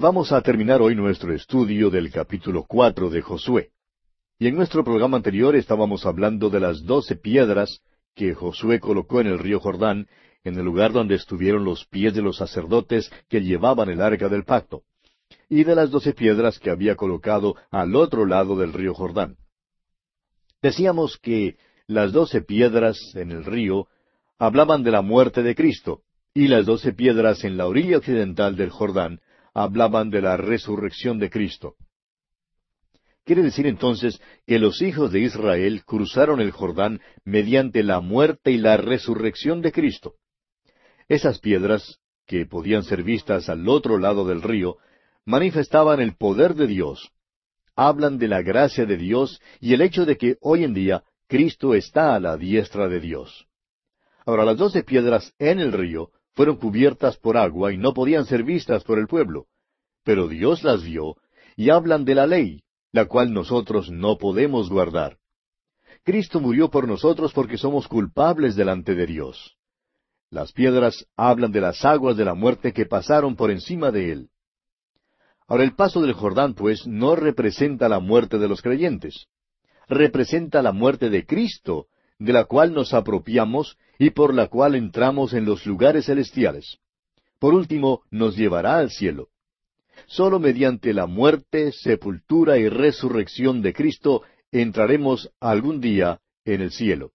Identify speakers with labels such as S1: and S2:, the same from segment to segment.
S1: Vamos a terminar hoy nuestro estudio del capítulo cuatro de Josué. Y en nuestro programa anterior estábamos hablando de las doce piedras que Josué colocó en el río Jordán, en el lugar donde estuvieron los pies de los sacerdotes que llevaban el arca del pacto, y de las doce piedras que había colocado al otro lado del río Jordán. Decíamos que las doce piedras en el río hablaban de la muerte de Cristo, y las doce piedras en la orilla occidental del Jordán hablaban de la resurrección de Cristo. Quiere decir entonces que los hijos de Israel cruzaron el Jordán mediante la muerte y la resurrección de Cristo. Esas piedras, que podían ser vistas al otro lado del río, manifestaban el poder de Dios. Hablan de la gracia de Dios y el hecho de que hoy en día Cristo está a la diestra de Dios. Ahora, las doce piedras en el río fueron cubiertas por agua y no podían ser vistas por el pueblo. Pero Dios las vio y hablan de la ley, la cual nosotros no podemos guardar. Cristo murió por nosotros porque somos culpables delante de Dios. Las piedras hablan de las aguas de la muerte que pasaron por encima de él. Ahora el paso del Jordán, pues, no representa la muerte de los creyentes. Representa la muerte de Cristo, de la cual nos apropiamos y por la cual entramos en los lugares celestiales. Por último, nos llevará al cielo. Solo mediante la muerte, sepultura y resurrección de Cristo entraremos algún día en el cielo.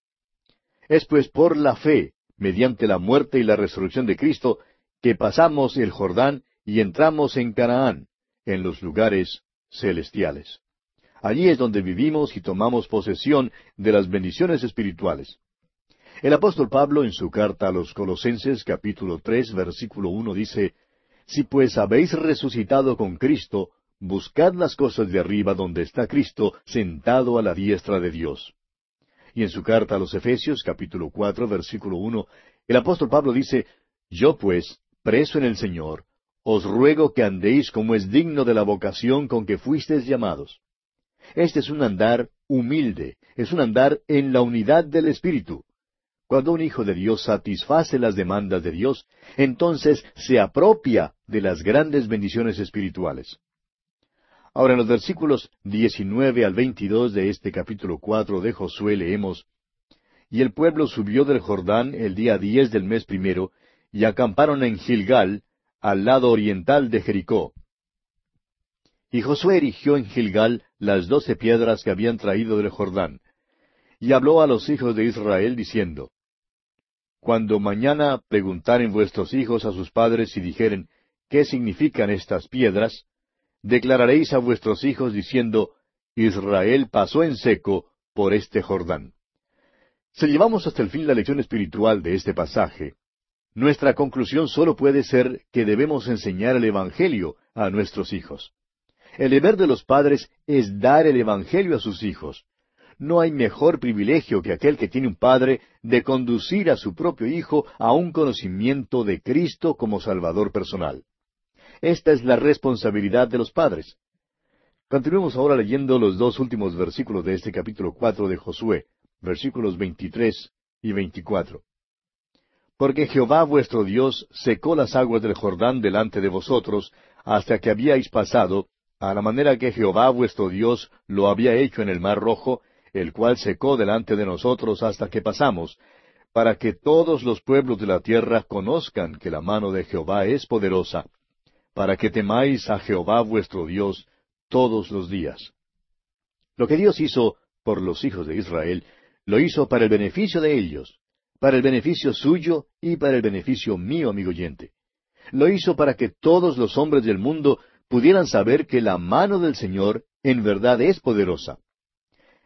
S1: Es pues por la fe, mediante la muerte y la resurrección de Cristo, que pasamos el Jordán y entramos en Canaán, en los lugares celestiales. Allí es donde vivimos y tomamos posesión de las bendiciones espirituales. El apóstol Pablo en su carta a los Colosenses capítulo tres versículo uno dice, Si pues habéis resucitado con Cristo, buscad las cosas de arriba donde está Cristo sentado a la diestra de Dios. Y en su carta a los Efesios capítulo cuatro versículo uno, el apóstol Pablo dice, Yo pues, preso en el Señor, os ruego que andéis como es digno de la vocación con que fuisteis llamados este es un andar humilde, es un andar en la unidad del Espíritu. Cuando un hijo de Dios satisface las demandas de Dios, entonces se apropia de las grandes bendiciones espirituales. Ahora en los versículos 19 al 22 de este capítulo cuatro de Josué leemos, Y el pueblo subió del Jordán el día diez del mes primero, y acamparon en Gilgal, al lado oriental de Jericó. Y Josué erigió en Gilgal las doce piedras que habían traído del Jordán. Y habló a los hijos de Israel diciendo, Cuando mañana preguntaren vuestros hijos a sus padres y dijeren, ¿qué significan estas piedras? Declararéis a vuestros hijos diciendo, Israel pasó en seco por este Jordán. Si llevamos hasta el fin la lección espiritual de este pasaje, nuestra conclusión solo puede ser que debemos enseñar el Evangelio a nuestros hijos. El deber de los padres es dar el Evangelio a sus hijos. No hay mejor privilegio que aquel que tiene un padre de conducir a su propio hijo a un conocimiento de Cristo como Salvador personal. Esta es la responsabilidad de los padres. Continuemos ahora leyendo los dos últimos versículos de este capítulo cuatro de Josué, versículos veintitrés y veinticuatro. Porque Jehová vuestro Dios secó las aguas del Jordán delante de vosotros, hasta que habíais pasado, a la manera que Jehová vuestro Dios lo había hecho en el mar rojo, el cual secó delante de nosotros hasta que pasamos, para que todos los pueblos de la tierra conozcan que la mano de Jehová es poderosa, para que temáis a Jehová vuestro Dios todos los días. Lo que Dios hizo por los hijos de Israel, lo hizo para el beneficio de ellos, para el beneficio suyo y para el beneficio mío, amigo oyente. Lo hizo para que todos los hombres del mundo pudieran saber que la mano del Señor en verdad es poderosa.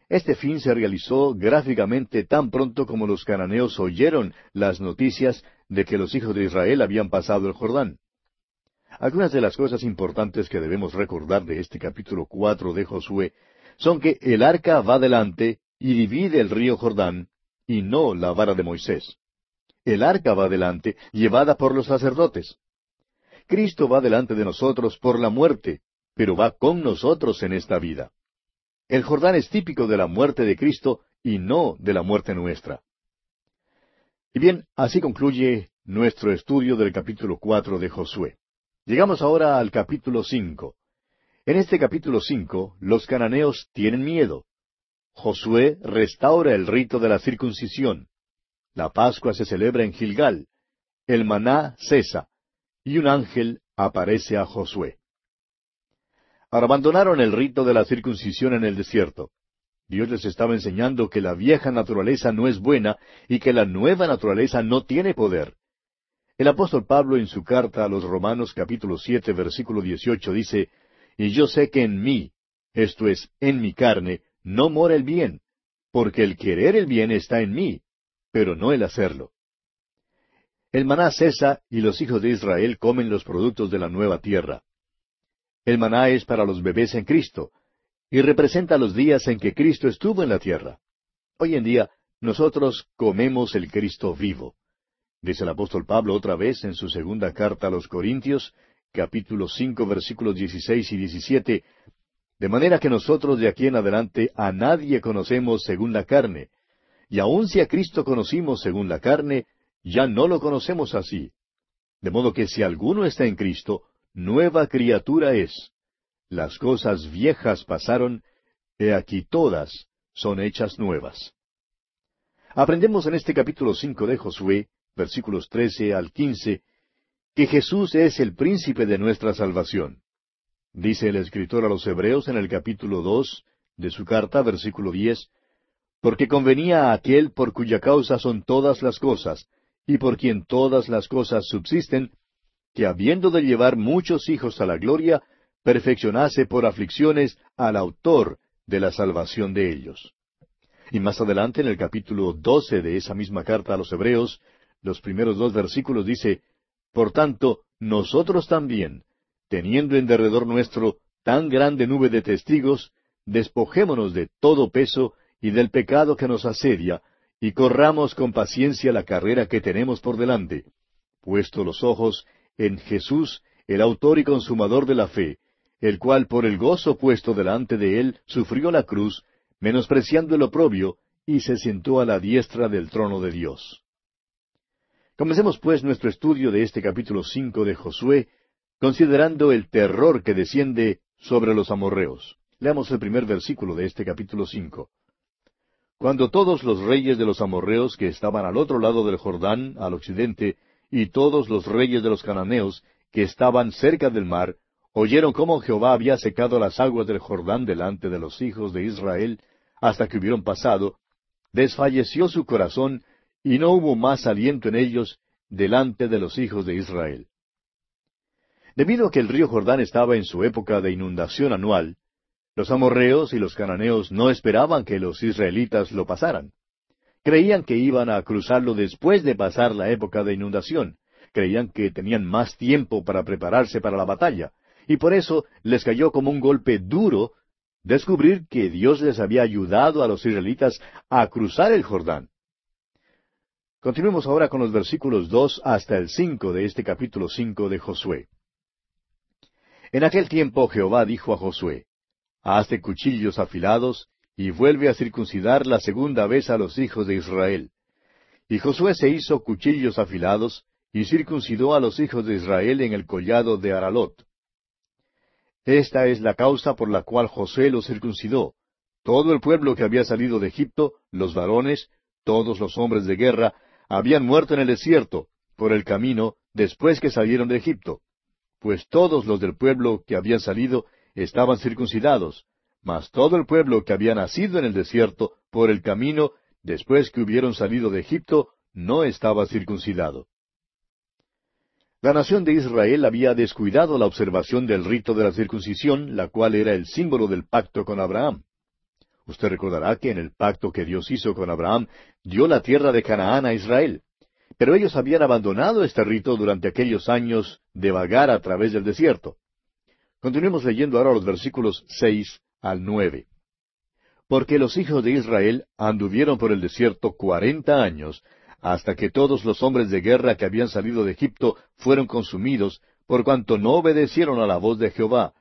S1: Este fin se realizó gráficamente tan pronto como los cananeos oyeron las noticias de que los hijos de Israel habían pasado el Jordán. Algunas de las cosas importantes que debemos recordar de este capítulo cuatro de Josué son que el arca va delante y divide el río Jordán, y no la vara de Moisés. El arca va delante, llevada por los sacerdotes. Cristo va delante de nosotros por la muerte, pero va con nosotros en esta vida. El Jordán es típico de la muerte de Cristo y no de la muerte nuestra. Y bien, así concluye nuestro estudio del capítulo cuatro de Josué. Llegamos ahora al capítulo cinco. En este capítulo cinco, los cananeos tienen miedo. Josué restaura el rito de la circuncisión. La Pascua se celebra en Gilgal. El maná cesa. Y un ángel aparece a Josué. Abandonaron el rito de la circuncisión en el desierto. Dios les estaba enseñando que la vieja naturaleza no es buena y que la nueva naturaleza no tiene poder. El apóstol Pablo en su carta a los Romanos capítulo siete versículo dieciocho dice, Y yo sé que en mí, esto es, en mi carne, no mora el bien, porque el querer el bien está en mí, pero no el hacerlo. El maná cesa y los hijos de Israel comen los productos de la nueva tierra. El maná es para los bebés en Cristo, y representa los días en que Cristo estuvo en la tierra. Hoy en día, nosotros comemos el Cristo vivo. Dice el apóstol Pablo otra vez en su segunda carta a los Corintios, capítulo cinco, versículos dieciséis y diecisiete, de manera que nosotros de aquí en adelante a nadie conocemos según la carne, y aun si a Cristo conocimos según la carne, ya no lo conocemos así. De modo que si alguno está en Cristo, nueva criatura es. Las cosas viejas pasaron, he aquí todas son hechas nuevas. Aprendemos en este capítulo cinco de Josué, versículos trece al quince, que Jesús es el príncipe de nuestra salvación. Dice el escritor a los Hebreos en el capítulo dos de su carta, versículo diez, porque convenía a aquel por cuya causa son todas las cosas, y por quien todas las cosas subsisten, que habiendo de llevar muchos hijos a la gloria, perfeccionase por aflicciones al autor de la salvación de ellos. Y más adelante en el capítulo doce de esa misma carta a los Hebreos, los primeros dos versículos dice, Por tanto, nosotros también, teniendo en derredor nuestro tan grande nube de testigos, despojémonos de todo peso y del pecado que nos asedia, y corramos con paciencia la carrera que tenemos por delante, puesto los ojos en Jesús, el autor y consumador de la fe, el cual por el gozo puesto delante de él sufrió la cruz, menospreciando el oprobio, y se sentó a la diestra del trono de Dios. Comencemos pues nuestro estudio de este capítulo cinco de Josué, considerando el terror que desciende sobre los amorreos. Leamos el primer versículo de este capítulo cinco. Cuando todos los reyes de los amorreos que estaban al otro lado del Jordán, al occidente, y todos los reyes de los cananeos que estaban cerca del mar, oyeron cómo Jehová había secado las aguas del Jordán delante de los hijos de Israel, hasta que hubieron pasado, desfalleció su corazón, y no hubo más aliento en ellos delante de los hijos de Israel. Debido a que el río Jordán estaba en su época de inundación anual, los amorreos y los cananeos no esperaban que los israelitas lo pasaran. Creían que iban a cruzarlo después de pasar la época de inundación. Creían que tenían más tiempo para prepararse para la batalla. Y por eso les cayó como un golpe duro descubrir que Dios les había ayudado a los israelitas a cruzar el Jordán. Continuemos ahora con los versículos dos hasta el cinco de este capítulo cinco de Josué. En aquel tiempo Jehová dijo a Josué, Hazte cuchillos afilados, y vuelve a circuncidar la segunda vez a los hijos de Israel. Y Josué se hizo cuchillos afilados, y circuncidó a los hijos de Israel en el collado de Aralot. Esta es la causa por la cual Josué los circuncidó. Todo el pueblo que había salido de Egipto, los varones, todos los hombres de guerra, habían muerto en el desierto, por el camino, después que salieron de Egipto pues todos los del pueblo que habían salido estaban circuncidados, mas todo el pueblo que había nacido en el desierto por el camino, después que hubieron salido de Egipto, no estaba circuncidado. La nación de Israel había descuidado la observación del rito de la circuncisión, la cual era el símbolo del pacto con Abraham. Usted recordará que en el pacto que Dios hizo con Abraham, dio la tierra de Canaán a Israel. Pero ellos habían abandonado este rito durante aquellos años de vagar a través del desierto. Continuemos leyendo ahora los versículos seis al nueve. Porque los hijos de Israel anduvieron por el desierto cuarenta años, hasta que todos los hombres de guerra que habían salido de Egipto fueron consumidos, por cuanto no obedecieron a la voz de Jehová,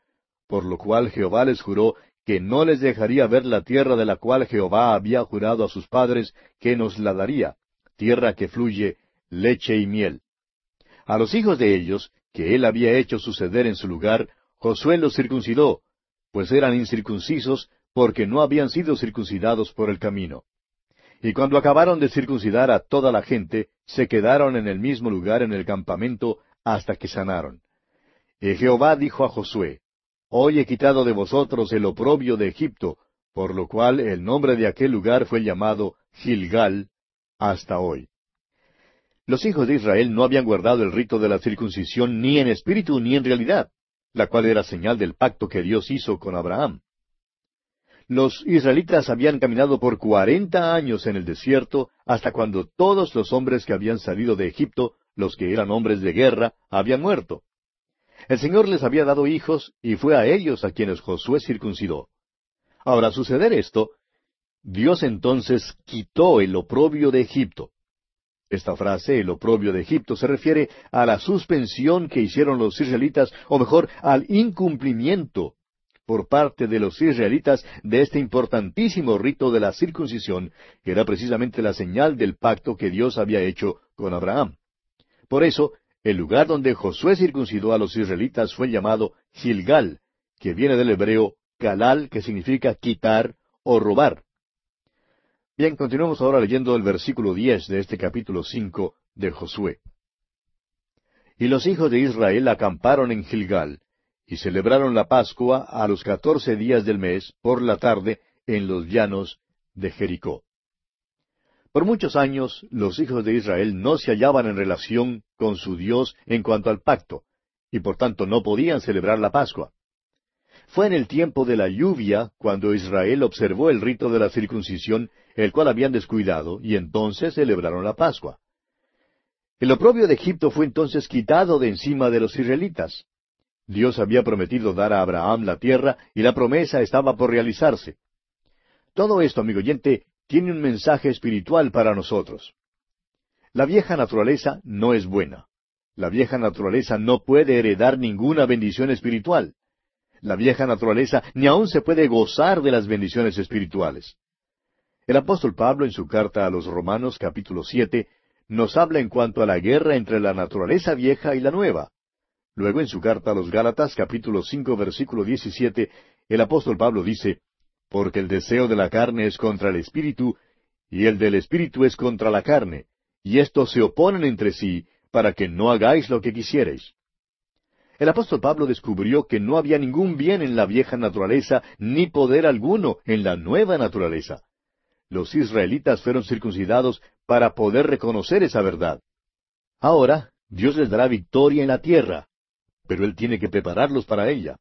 S1: por lo cual Jehová les juró que no les dejaría ver la tierra de la cual Jehová había jurado a sus padres que nos la daría, tierra que fluye leche y miel. A los hijos de ellos que él había hecho suceder en su lugar, Josué los circuncidó, pues eran incircuncisos porque no habían sido circuncidados por el camino. Y cuando acabaron de circuncidar a toda la gente, se quedaron en el mismo lugar en el campamento hasta que sanaron. Y Jehová dijo a Josué, Hoy he quitado de vosotros el oprobio de Egipto, por lo cual el nombre de aquel lugar fue llamado Gilgal hasta hoy. Los hijos de Israel no habían guardado el rito de la circuncisión ni en espíritu ni en realidad, la cual era señal del pacto que Dios hizo con Abraham. Los israelitas habían caminado por cuarenta años en el desierto hasta cuando todos los hombres que habían salido de Egipto, los que eran hombres de guerra, habían muerto. El Señor les había dado hijos y fue a ellos a quienes Josué circuncidó. Ahora, suceder esto, Dios entonces quitó el oprobio de Egipto. Esta frase, el oprobio de Egipto, se refiere a la suspensión que hicieron los israelitas, o mejor, al incumplimiento por parte de los israelitas de este importantísimo rito de la circuncisión, que era precisamente la señal del pacto que Dios había hecho con Abraham. Por eso, el lugar donde Josué circuncidó a los israelitas fue llamado Gilgal, que viene del hebreo Galal, que significa quitar o robar. Bien, continuamos ahora leyendo el versículo diez de este capítulo cinco de Josué. Y los hijos de Israel acamparon en Gilgal, y celebraron la Pascua a los catorce días del mes, por la tarde, en los llanos de Jericó. Por muchos años los hijos de Israel no se hallaban en relación con su Dios en cuanto al pacto, y por tanto no podían celebrar la Pascua. Fue en el tiempo de la lluvia cuando Israel observó el rito de la circuncisión, el cual habían descuidado, y entonces celebraron la Pascua. El oprobio de Egipto fue entonces quitado de encima de los israelitas. Dios había prometido dar a Abraham la tierra y la promesa estaba por realizarse. Todo esto, amigo oyente, tiene un mensaje espiritual para nosotros. La vieja naturaleza no es buena. La vieja naturaleza no puede heredar ninguna bendición espiritual. La vieja naturaleza ni aun se puede gozar de las bendiciones espirituales. El apóstol Pablo en su carta a los Romanos capítulo siete nos habla en cuanto a la guerra entre la naturaleza vieja y la nueva. Luego en su carta a los Gálatas capítulo cinco versículo diecisiete, el apóstol Pablo dice, Porque el deseo de la carne es contra el espíritu, y el del espíritu es contra la carne, y estos se oponen entre sí, para que no hagáis lo que quisierais. El apóstol Pablo descubrió que no había ningún bien en la vieja naturaleza, ni poder alguno en la nueva naturaleza. Los israelitas fueron circuncidados para poder reconocer esa verdad. Ahora, Dios les dará victoria en la tierra, pero Él tiene que prepararlos para ella.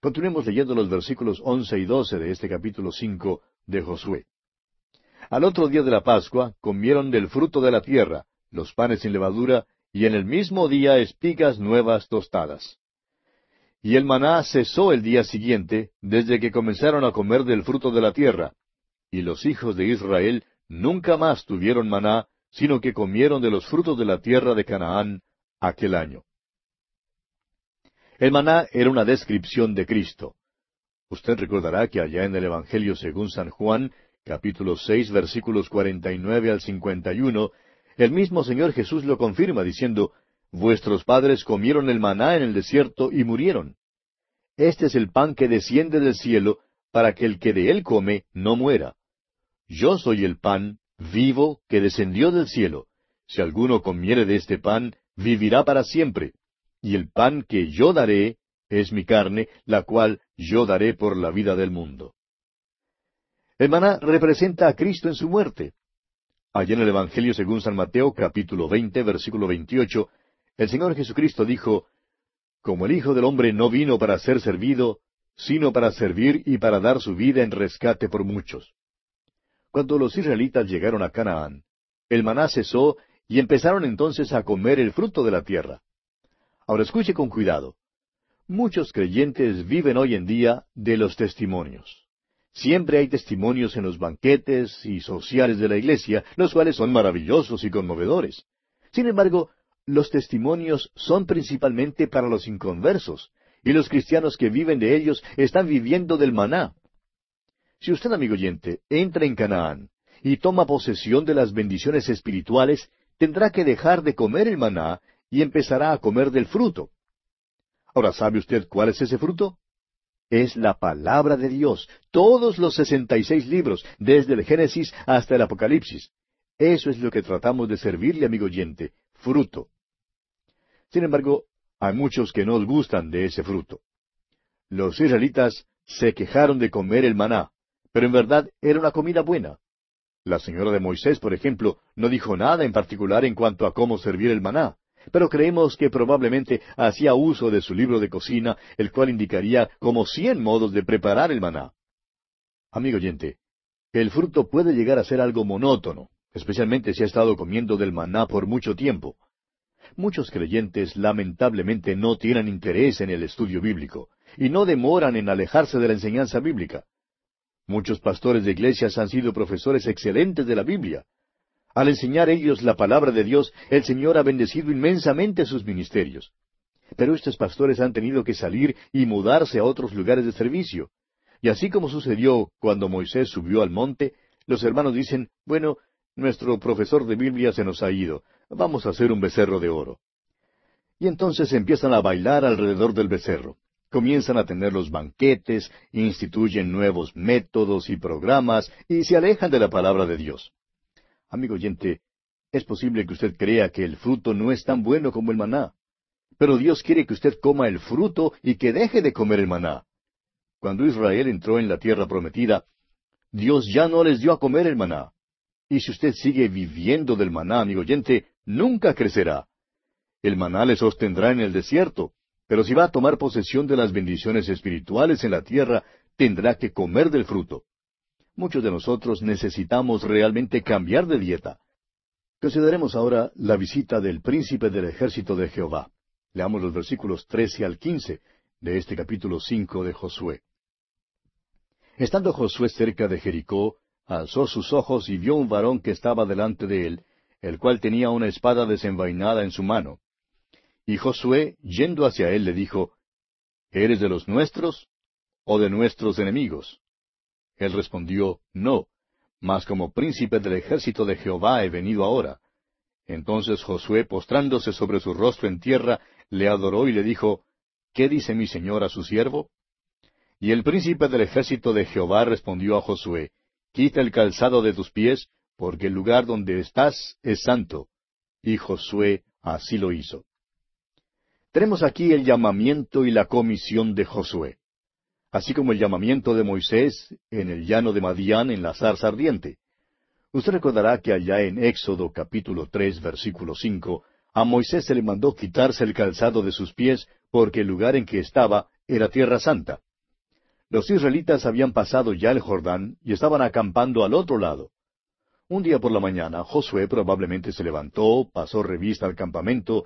S1: Continuemos leyendo los versículos once y doce de este capítulo cinco de Josué. Al otro día de la Pascua comieron del fruto de la tierra, los panes sin levadura, y en el mismo día espigas nuevas tostadas. Y el maná cesó el día siguiente, desde que comenzaron a comer del fruto de la tierra. Y los hijos de Israel nunca más tuvieron maná, sino que comieron de los frutos de la tierra de Canaán aquel año. El maná era una descripción de Cristo. Usted recordará que allá en el Evangelio según San Juan, capítulo seis, versículos cuarenta y nueve al cincuenta y uno, el mismo Señor Jesús lo confirma diciendo, Vuestros padres comieron el maná en el desierto y murieron. Este es el pan que desciende del cielo, para que el que de él come no muera. Yo soy el pan vivo que descendió del cielo. Si alguno comiere de este pan, vivirá para siempre y el pan que yo daré es mi carne, la cual yo daré por la vida del mundo. El maná representa a Cristo en su muerte. Allí en el Evangelio según San Mateo capítulo veinte versículo veintiocho, el Señor Jesucristo dijo, Como el Hijo del Hombre no vino para ser servido, sino para servir y para dar su vida en rescate por muchos. Cuando los israelitas llegaron a Canaán, el maná cesó y empezaron entonces a comer el fruto de la tierra. Ahora escuche con cuidado. Muchos creyentes viven hoy en día de los testimonios. Siempre hay testimonios en los banquetes y sociales de la iglesia, los cuales son maravillosos y conmovedores. Sin embargo, los testimonios son principalmente para los inconversos, y los cristianos que viven de ellos están viviendo del maná. Si usted, amigo oyente, entra en Canaán y toma posesión de las bendiciones espirituales, tendrá que dejar de comer el maná y empezará a comer del fruto. Ahora, ¿sabe usted cuál es ese fruto? Es la palabra de Dios, todos los sesenta y seis libros, desde el Génesis hasta el Apocalipsis. Eso es lo que tratamos de servirle, amigo oyente, fruto. Sin embargo, hay muchos que no gustan de ese fruto. Los israelitas se quejaron de comer el maná, pero en verdad era una comida buena. La señora de Moisés, por ejemplo, no dijo nada en particular en cuanto a cómo servir el maná, pero creemos que probablemente hacía uso de su libro de cocina, el cual indicaría como cien modos de preparar el maná. Amigo oyente, el fruto puede llegar a ser algo monótono, especialmente si ha estado comiendo del maná por mucho tiempo. Muchos creyentes lamentablemente no tienen interés en el estudio bíblico y no demoran en alejarse de la enseñanza bíblica. Muchos pastores de iglesias han sido profesores excelentes de la Biblia. Al enseñar ellos la palabra de Dios, el Señor ha bendecido inmensamente sus ministerios. Pero estos pastores han tenido que salir y mudarse a otros lugares de servicio. Y así como sucedió cuando Moisés subió al monte, los hermanos dicen, bueno, nuestro profesor de Biblia se nos ha ido, vamos a hacer un becerro de oro. Y entonces empiezan a bailar alrededor del becerro comienzan a tener los banquetes, instituyen nuevos métodos y programas y se alejan de la palabra de Dios. Amigo oyente, es posible que usted crea que el fruto no es tan bueno como el maná, pero Dios quiere que usted coma el fruto y que deje de comer el maná. Cuando Israel entró en la tierra prometida, Dios ya no les dio a comer el maná. Y si usted sigue viviendo del maná, amigo oyente, nunca crecerá. El maná le sostendrá en el desierto, pero si va a tomar posesión de las bendiciones espirituales en la tierra, tendrá que comer del fruto. Muchos de nosotros necesitamos realmente cambiar de dieta. Consideremos ahora la visita del príncipe del ejército de Jehová. Leamos los versículos trece al quince de este capítulo cinco de Josué. Estando Josué cerca de Jericó, alzó sus ojos y vio un varón que estaba delante de él, el cual tenía una espada desenvainada en su mano. Y Josué, yendo hacia él, le dijo, ¿Eres de los nuestros o de nuestros enemigos? Él respondió, No, mas como príncipe del ejército de Jehová he venido ahora. Entonces Josué, postrándose sobre su rostro en tierra, le adoró y le dijo, ¿Qué dice mi señor a su siervo? Y el príncipe del ejército de Jehová respondió a Josué, Quita el calzado de tus pies, porque el lugar donde estás es santo. Y Josué así lo hizo. Tenemos aquí el llamamiento y la comisión de Josué, así como el llamamiento de Moisés en el llano de Madián en la zarza ardiente. Usted recordará que allá en Éxodo capítulo tres versículo cinco, a Moisés se le mandó quitarse el calzado de sus pies porque el lugar en que estaba era tierra santa. Los israelitas habían pasado ya el Jordán y estaban acampando al otro lado. Un día por la mañana Josué probablemente se levantó, pasó revista al campamento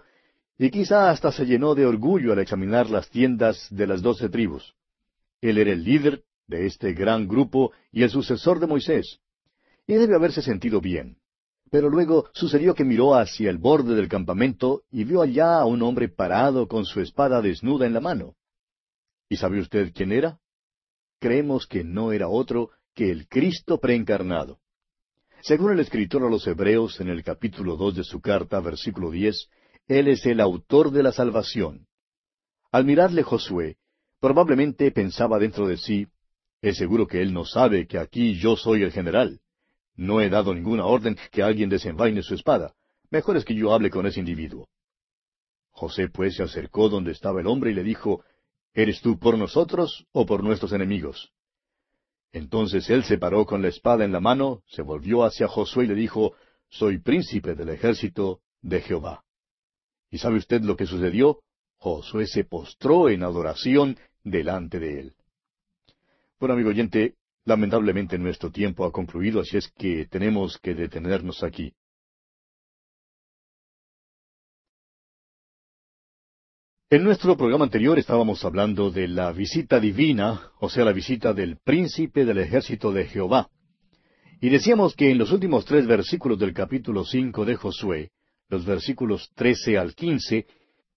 S1: y quizá hasta se llenó de orgullo al examinar las tiendas de las doce tribus. Él era el líder de este gran grupo y el sucesor de Moisés. Y debe haberse sentido bien. Pero luego sucedió que miró hacia el borde del campamento y vio allá a un hombre parado con su espada desnuda en la mano. ¿Y sabe usted quién era? Creemos que no era otro que el Cristo preencarnado. Según el escritor a los Hebreos en el capítulo dos de su carta, versículo diez, él es el autor de la salvación. Al mirarle Josué, probablemente pensaba dentro de sí, es seguro que él no sabe que aquí yo soy el general. No he dado ninguna orden que alguien desenvaine su espada. Mejor es que yo hable con ese individuo. José pues se acercó donde estaba el hombre y le dijo, ¿Eres tú por nosotros o por nuestros enemigos? Entonces él se paró con la espada en la mano, se volvió hacia Josué y le dijo, Soy príncipe del ejército de Jehová. ¿Y sabe usted lo que sucedió? Josué se postró en adoración delante de él. Bueno, amigo oyente, lamentablemente nuestro tiempo ha concluido, así es que tenemos que detenernos aquí. En nuestro programa anterior estábamos hablando de la visita divina, o sea, la visita del príncipe del ejército de Jehová. Y decíamos que en los últimos tres versículos del capítulo cinco de Josué, los versículos trece al quince,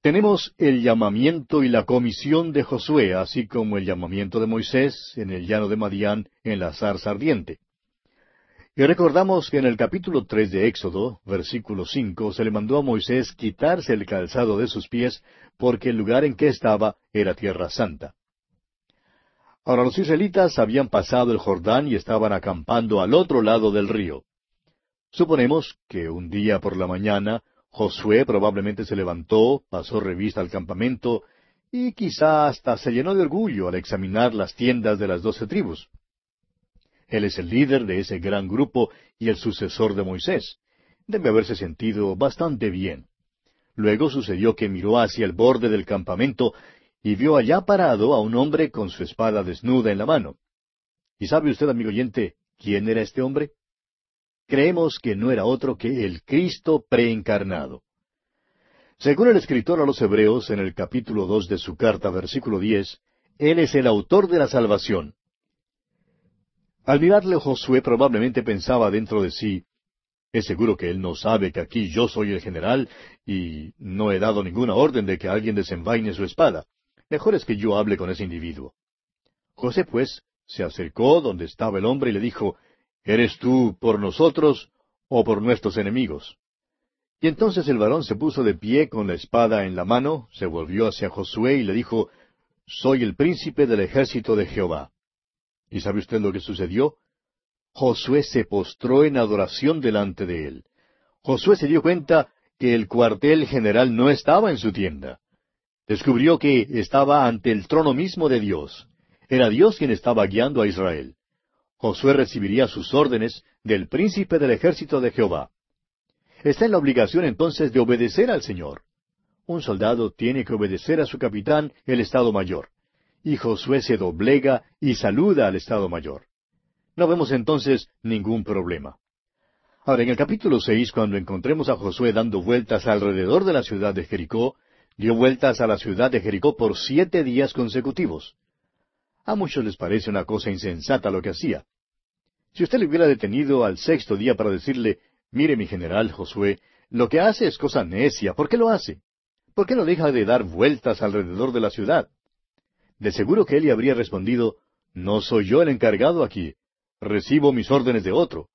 S1: tenemos el llamamiento y la comisión de Josué, así como el llamamiento de Moisés en el llano de Madián en la zarza ardiente. Y recordamos que en el capítulo tres de Éxodo, versículo cinco, se le mandó a Moisés quitarse el calzado de sus pies, porque el lugar en que estaba era tierra santa. Ahora los israelitas habían pasado el Jordán y estaban acampando al otro lado del río. Suponemos que un día por la mañana Josué probablemente se levantó, pasó revista al campamento y quizá hasta se llenó de orgullo al examinar las tiendas de las doce tribus. Él es el líder de ese gran grupo y el sucesor de Moisés. Debe haberse sentido bastante bien. Luego sucedió que miró hacia el borde del campamento y vio allá parado a un hombre con su espada desnuda en la mano. ¿Y sabe usted, amigo oyente, quién era este hombre? Creemos que no era otro que el Cristo preencarnado. Según el escritor a los Hebreos en el capítulo dos de su carta, versículo diez, Él es el autor de la salvación, al mirarle Josué probablemente pensaba dentro de sí, es seguro que él no sabe que aquí yo soy el general y no he dado ninguna orden de que alguien desenvaine su espada. Mejor es que yo hable con ese individuo. José, pues, se acercó donde estaba el hombre y le dijo, ¿Eres tú por nosotros o por nuestros enemigos? Y entonces el varón se puso de pie con la espada en la mano, se volvió hacia Josué y le dijo, Soy el príncipe del ejército de Jehová. ¿Y sabe usted lo que sucedió? Josué se postró en adoración delante de él. Josué se dio cuenta que el cuartel general no estaba en su tienda. Descubrió que estaba ante el trono mismo de Dios. Era Dios quien estaba guiando a Israel. Josué recibiría sus órdenes del príncipe del ejército de Jehová. Está en la obligación entonces de obedecer al Señor. Un soldado tiene que obedecer a su capitán, el Estado Mayor y Josué se doblega y saluda al Estado Mayor. No vemos entonces ningún problema. Ahora, en el capítulo seis, cuando encontremos a Josué dando vueltas alrededor de la ciudad de Jericó, dio vueltas a la ciudad de Jericó por siete días consecutivos. A muchos les parece una cosa insensata lo que hacía. Si usted le hubiera detenido al sexto día para decirle, mire mi general Josué, lo que hace es cosa necia, ¿por qué lo hace? ¿Por qué no deja de dar vueltas alrededor de la ciudad? De seguro que él le habría respondido, No soy yo el encargado aquí. Recibo mis órdenes de otro.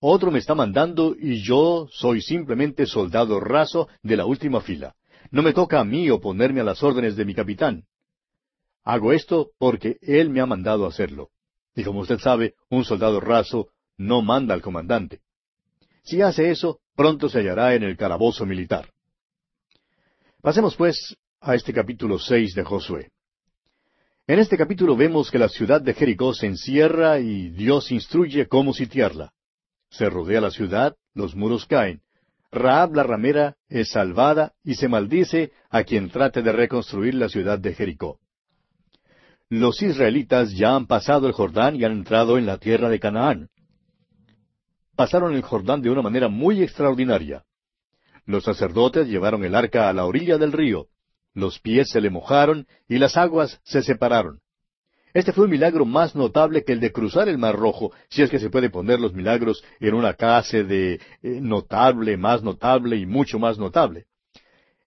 S1: Otro me está mandando y yo soy simplemente soldado raso de la última fila. No me toca a mí oponerme a las órdenes de mi capitán. Hago esto porque él me ha mandado hacerlo. Y como usted sabe, un soldado raso no manda al comandante. Si hace eso, pronto se hallará en el calabozo militar. Pasemos pues a este capítulo seis de Josué. En este capítulo vemos que la ciudad de Jericó se encierra y Dios instruye cómo sitiarla. Se rodea la ciudad, los muros caen. Raab la ramera es salvada y se maldice a quien trate de reconstruir la ciudad de Jericó. Los israelitas ya han pasado el Jordán y han entrado en la tierra de Canaán. Pasaron el Jordán de una manera muy extraordinaria. Los sacerdotes llevaron el arca a la orilla del río. Los pies se le mojaron y las aguas se separaron. Este fue un milagro más notable que el de cruzar el Mar Rojo, si es que se puede poner los milagros en una clase de eh, notable, más notable y mucho más notable.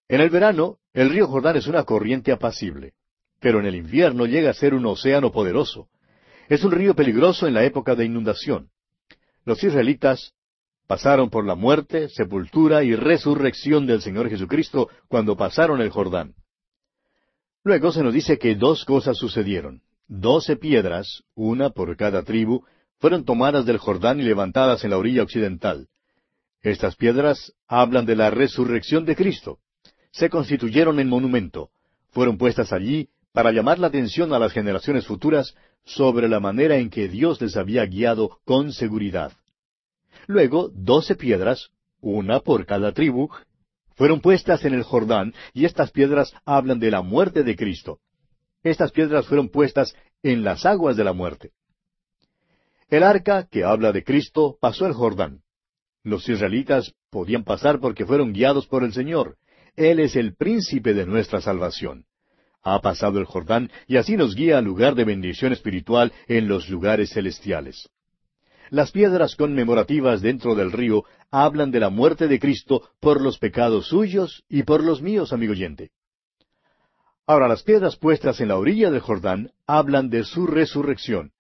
S1: En el verano, el río Jordán es una corriente apacible, pero en el invierno llega a ser un océano poderoso. Es un río peligroso en la época de inundación. Los israelitas pasaron por la muerte, sepultura y resurrección del Señor Jesucristo cuando pasaron el Jordán. Luego se nos dice que dos cosas sucedieron. Doce piedras, una por cada tribu, fueron tomadas del Jordán y levantadas en la orilla occidental. Estas piedras hablan de la resurrección de Cristo. Se constituyeron en monumento. Fueron puestas allí para llamar la atención a las generaciones futuras sobre la manera en que Dios les había guiado con seguridad. Luego, doce piedras, una por cada tribu, fueron puestas en el Jordán, y estas piedras hablan de la muerte de Cristo. Estas piedras fueron puestas en las aguas de la muerte. El arca, que habla de Cristo, pasó el Jordán. Los israelitas podían pasar porque fueron guiados por el Señor. Él es el príncipe de nuestra salvación. Ha pasado el Jordán y así nos guía al lugar de bendición espiritual en los lugares celestiales. Las piedras conmemorativas dentro del río hablan de la muerte de Cristo por los pecados suyos y por los míos, amigo oyente. Ahora, las piedras puestas en la orilla del Jordán hablan de su resurrección.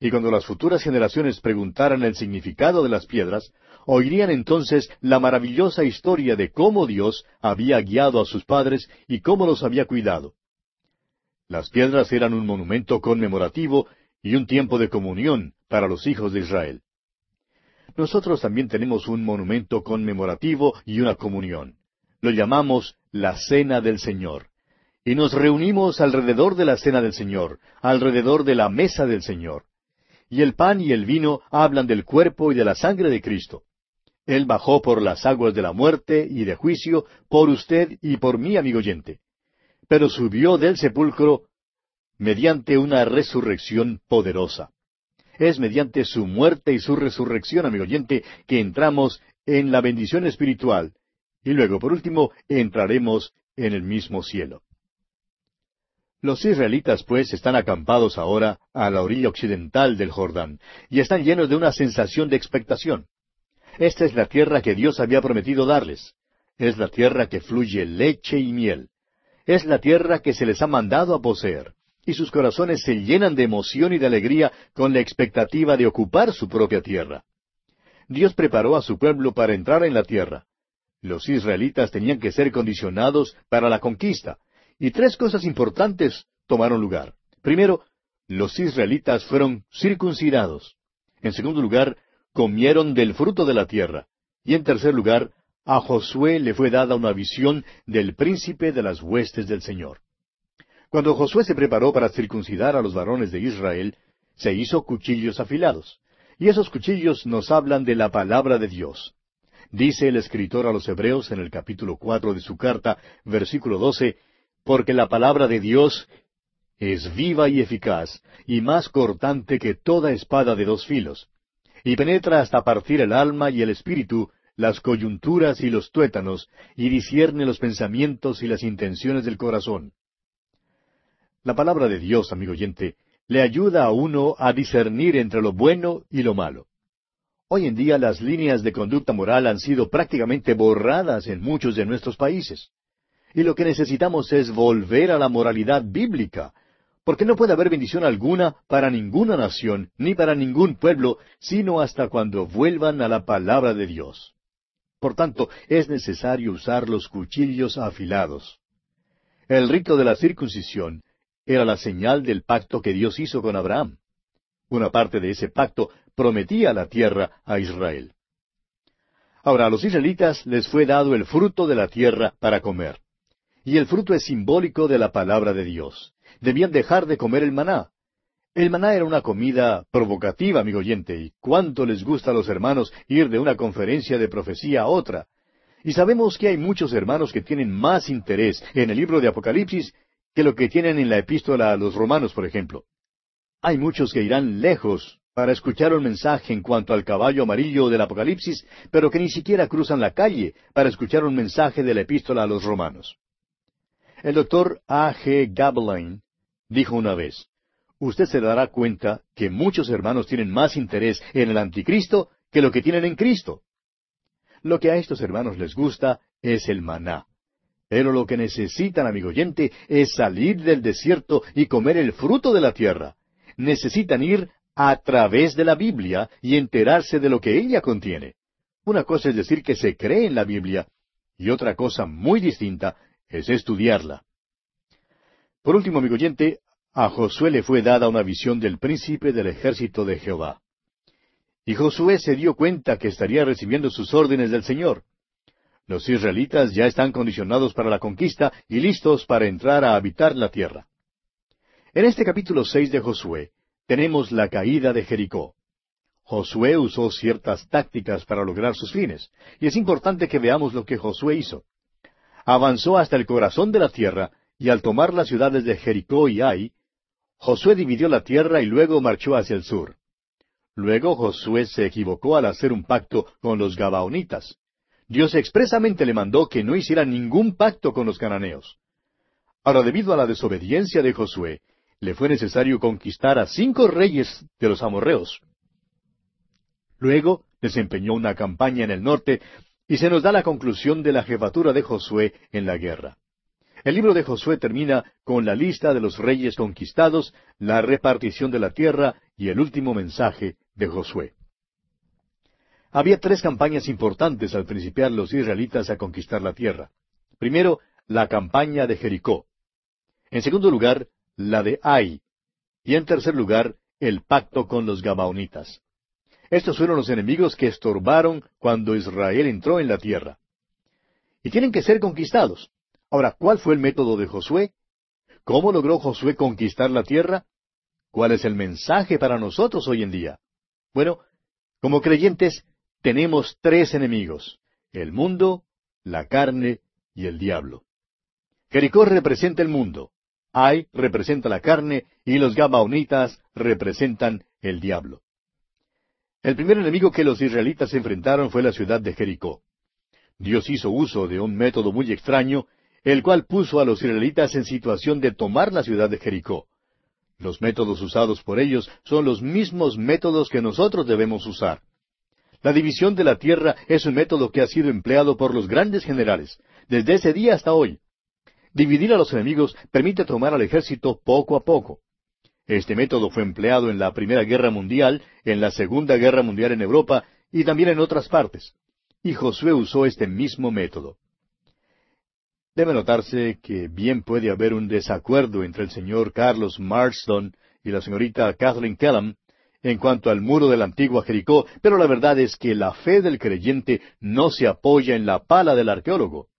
S1: Y cuando las futuras generaciones preguntaran el significado de las piedras, oirían entonces la maravillosa historia de cómo Dios había guiado a sus padres y cómo los había cuidado. Las piedras eran un monumento conmemorativo y un tiempo de comunión para los hijos de Israel. Nosotros también tenemos un monumento conmemorativo y una comunión. Lo llamamos la Cena del Señor. Y nos reunimos alrededor de la Cena del Señor, alrededor de la mesa del Señor. Y el pan y el vino hablan del cuerpo y de la sangre de Cristo. Él bajó por las aguas de la muerte y de juicio por usted y por mí, amigo oyente. Pero subió del sepulcro mediante una resurrección poderosa. Es mediante su muerte y su resurrección, amigo oyente, que entramos en la bendición espiritual. Y luego, por último, entraremos en el mismo cielo. Los israelitas, pues, están acampados ahora a la orilla occidental del Jordán, y están llenos de una sensación de expectación. Esta es la tierra que Dios había prometido darles. Es la tierra que fluye leche y miel. Es la tierra que se les ha mandado a poseer y sus corazones se llenan de emoción y de alegría con la expectativa de ocupar su propia tierra. Dios preparó a su pueblo para entrar en la tierra. Los israelitas tenían que ser condicionados para la conquista, y tres cosas importantes tomaron lugar. Primero, los israelitas fueron circuncidados. En segundo lugar, comieron del fruto de la tierra. Y en tercer lugar, a Josué le fue dada una visión del príncipe de las huestes del Señor. Cuando Josué se preparó para circuncidar a los varones de Israel, se hizo cuchillos afilados. Y esos cuchillos nos hablan de la palabra de Dios. Dice el escritor a los Hebreos en el capítulo cuatro de su carta, versículo doce, porque la palabra de Dios es viva y eficaz, y más cortante que toda espada de dos filos, y penetra hasta partir el alma y el espíritu, las coyunturas y los tuétanos, y discierne los pensamientos y las intenciones del corazón. La palabra de Dios, amigo oyente, le ayuda a uno a discernir entre lo bueno y lo malo. Hoy en día las líneas de conducta moral han sido prácticamente borradas en muchos de nuestros países. Y lo que necesitamos es volver a la moralidad bíblica, porque no puede haber bendición alguna para ninguna nación ni para ningún pueblo, sino hasta cuando vuelvan a la palabra de Dios. Por tanto, es necesario usar los cuchillos afilados. El rito de la circuncisión era la señal del pacto que Dios hizo con Abraham. Una parte de ese pacto prometía la tierra a Israel. Ahora, a los israelitas les fue dado el fruto de la tierra para comer. Y el fruto es simbólico de la palabra de Dios. Debían dejar de comer el maná. El maná era una comida provocativa, amigo oyente, y cuánto les gusta a los hermanos ir de una conferencia de profecía a otra. Y sabemos que hay muchos hermanos que tienen más interés en el libro de Apocalipsis que lo que tienen en la epístola a los romanos, por ejemplo. Hay muchos que irán lejos para escuchar un mensaje en cuanto al caballo amarillo del Apocalipsis, pero que ni siquiera cruzan la calle para escuchar un mensaje de la epístola a los romanos. El doctor A. G. Gabelain dijo una vez, usted se dará cuenta que muchos hermanos tienen más interés en el anticristo que lo que tienen en Cristo. Lo que a estos hermanos les gusta es el maná. Pero lo que necesitan, amigo oyente, es salir del desierto y comer el fruto de la tierra. Necesitan ir a través de la Biblia y enterarse de lo que ella contiene. Una cosa es decir que se cree en la Biblia, y otra cosa muy distinta es estudiarla. Por último, amigo oyente, a Josué le fue dada una visión del príncipe del ejército de Jehová. Y Josué se dio cuenta que estaría recibiendo sus órdenes del Señor. Los israelitas ya están condicionados para la conquista y listos para entrar a habitar la tierra. En este capítulo seis de Josué tenemos la caída de Jericó. Josué usó ciertas tácticas para lograr sus fines, y es importante que veamos lo que Josué hizo. Avanzó hasta el corazón de la tierra, y al tomar las ciudades de Jericó y Ai, Josué dividió la tierra y luego marchó hacia el sur. Luego Josué se equivocó al hacer un pacto con los Gabaonitas. Dios expresamente le mandó que no hiciera ningún pacto con los cananeos. Ahora, debido a la desobediencia de Josué, le fue necesario conquistar a cinco reyes de los amorreos. Luego desempeñó una campaña en el norte y se nos da la conclusión de la jefatura de Josué en la guerra. El libro de Josué termina con la lista de los reyes conquistados, la repartición de la tierra y el último mensaje de Josué. Había tres campañas importantes al principiar los israelitas a conquistar la tierra. Primero, la campaña de Jericó. En segundo lugar, la de Ai. Y en tercer lugar, el pacto con los Gabaonitas. Estos fueron los enemigos que estorbaron cuando Israel entró en la tierra. Y tienen que ser conquistados. Ahora, ¿cuál fue el método de Josué? ¿Cómo logró Josué conquistar la tierra? ¿Cuál es el mensaje para nosotros hoy en día? Bueno, como creyentes tenemos tres enemigos, el mundo, la carne y el diablo. Jericó representa el mundo, Ai representa la carne y los Gabaonitas representan el diablo. El primer enemigo que los israelitas enfrentaron fue la ciudad de Jericó. Dios hizo uso de un método muy extraño, el cual puso a los israelitas en situación de tomar la ciudad de Jericó. Los métodos usados por ellos son los mismos métodos que nosotros debemos usar. La división de la tierra es un método que ha sido empleado por los grandes generales, desde ese día hasta hoy. Dividir a los enemigos permite tomar al ejército poco a poco. Este método fue empleado en la Primera Guerra Mundial, en la Segunda Guerra Mundial en Europa y también en otras partes. Y Josué usó este mismo método. Debe notarse que bien puede haber un desacuerdo entre el señor Carlos Marston y la señorita Kathleen Kellam en cuanto al muro de la antigua Jericó, pero la verdad es que la fe del creyente no se apoya en la pala del arqueólogo.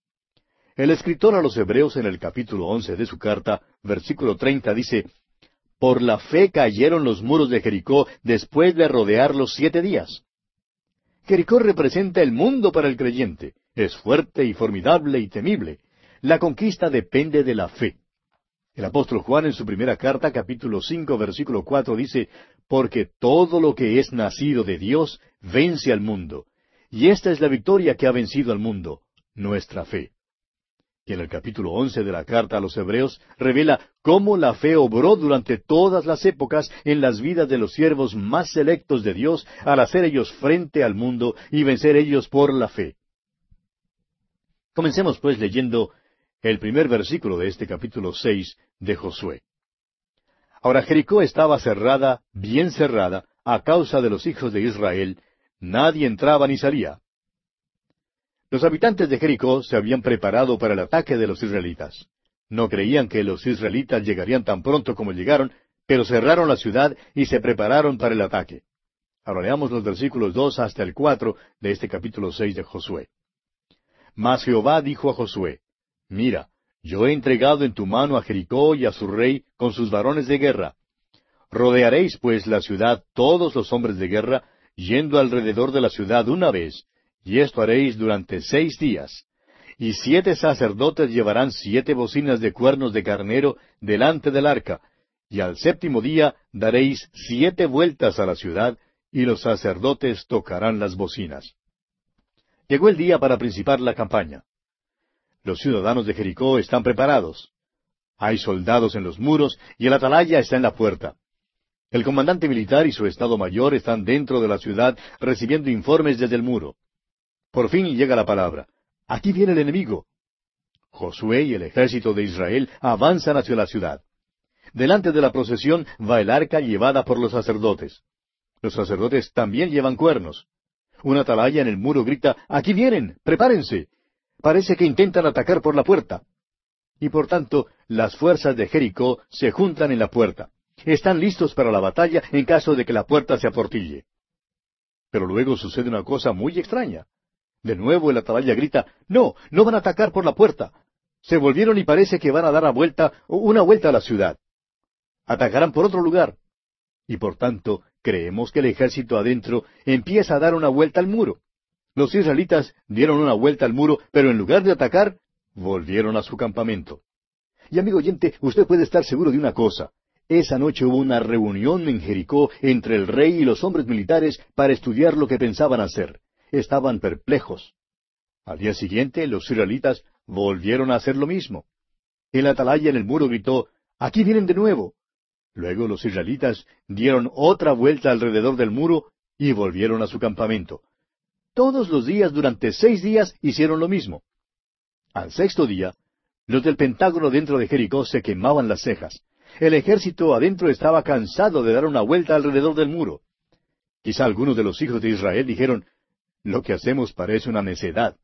S1: El escritor a los Hebreos en el capítulo once de su carta, versículo treinta, dice Por la fe cayeron los muros de Jericó después de rodearlos siete días. Jericó representa el mundo para el creyente. Es fuerte y formidable y temible. La conquista depende de la fe. El apóstol Juan en su primera carta, capítulo cinco, versículo cuatro, dice, Porque todo lo que es nacido de Dios vence al mundo. Y esta es la victoria que ha vencido al mundo, nuestra fe. Y en el capítulo once de la carta a los Hebreos revela cómo la fe obró durante todas las épocas en las vidas de los siervos más selectos de Dios al hacer ellos frente al mundo y vencer ellos por la fe. Comencemos pues leyendo el primer versículo de este capítulo seis de Josué. Ahora Jericó estaba cerrada, bien cerrada, a causa de los hijos de Israel, nadie entraba ni salía. Los habitantes de Jericó se habían preparado para el ataque de los israelitas. No creían que los israelitas llegarían tan pronto como llegaron, pero cerraron la ciudad y se prepararon para el ataque. Ahora leamos los versículos dos hasta el cuatro de este capítulo seis de Josué. Mas Jehová dijo a Josué, Mira, yo he entregado en tu mano a Jericó y a su rey con sus varones de guerra. Rodearéis pues la ciudad todos los hombres de guerra, yendo alrededor de la ciudad una vez, y esto haréis durante seis días. Y siete sacerdotes llevarán siete bocinas de cuernos de carnero delante del arca, y al séptimo día daréis siete vueltas a la ciudad, y los sacerdotes tocarán las bocinas. Llegó el día para principar la campaña. Los ciudadanos de Jericó están preparados. Hay soldados en los muros y el atalaya está en la puerta. El comandante militar y su estado mayor están dentro de la ciudad recibiendo informes desde el muro. Por fin llega la palabra. Aquí viene el enemigo. Josué y el ejército de Israel avanzan hacia la ciudad. Delante de la procesión va el arca llevada por los sacerdotes. Los sacerdotes también llevan cuernos. Una atalaya en el muro grita, Aquí vienen, prepárense. Parece que intentan atacar por la puerta. Y por tanto, las fuerzas de Jericó se juntan en la puerta. Están listos para la batalla en caso de que la puerta se aportille. Pero luego sucede una cosa muy extraña. De nuevo el atalaya grita, No, no van a atacar por la puerta. Se volvieron y parece que van a dar a vuelta, una vuelta a la ciudad. Atacarán por otro lugar. Y por tanto, creemos que el ejército adentro empieza a dar una vuelta al muro. Los israelitas dieron una vuelta al muro, pero en lugar de atacar, volvieron a su campamento. Y amigo oyente, usted puede estar seguro de una cosa. Esa noche hubo una reunión en Jericó entre el rey y los hombres militares para estudiar lo que pensaban hacer. Estaban perplejos. Al día siguiente, los israelitas volvieron a hacer lo mismo. El atalaya en el muro gritó, Aquí vienen de nuevo. Luego los israelitas dieron otra vuelta alrededor del muro y volvieron a su campamento. Todos los días durante seis días hicieron lo mismo. Al sexto día, los del Pentágono dentro de Jericó se quemaban las cejas. El ejército adentro estaba cansado de dar una vuelta alrededor del muro. Quizá algunos de los hijos de Israel dijeron, lo que hacemos parece una necedad.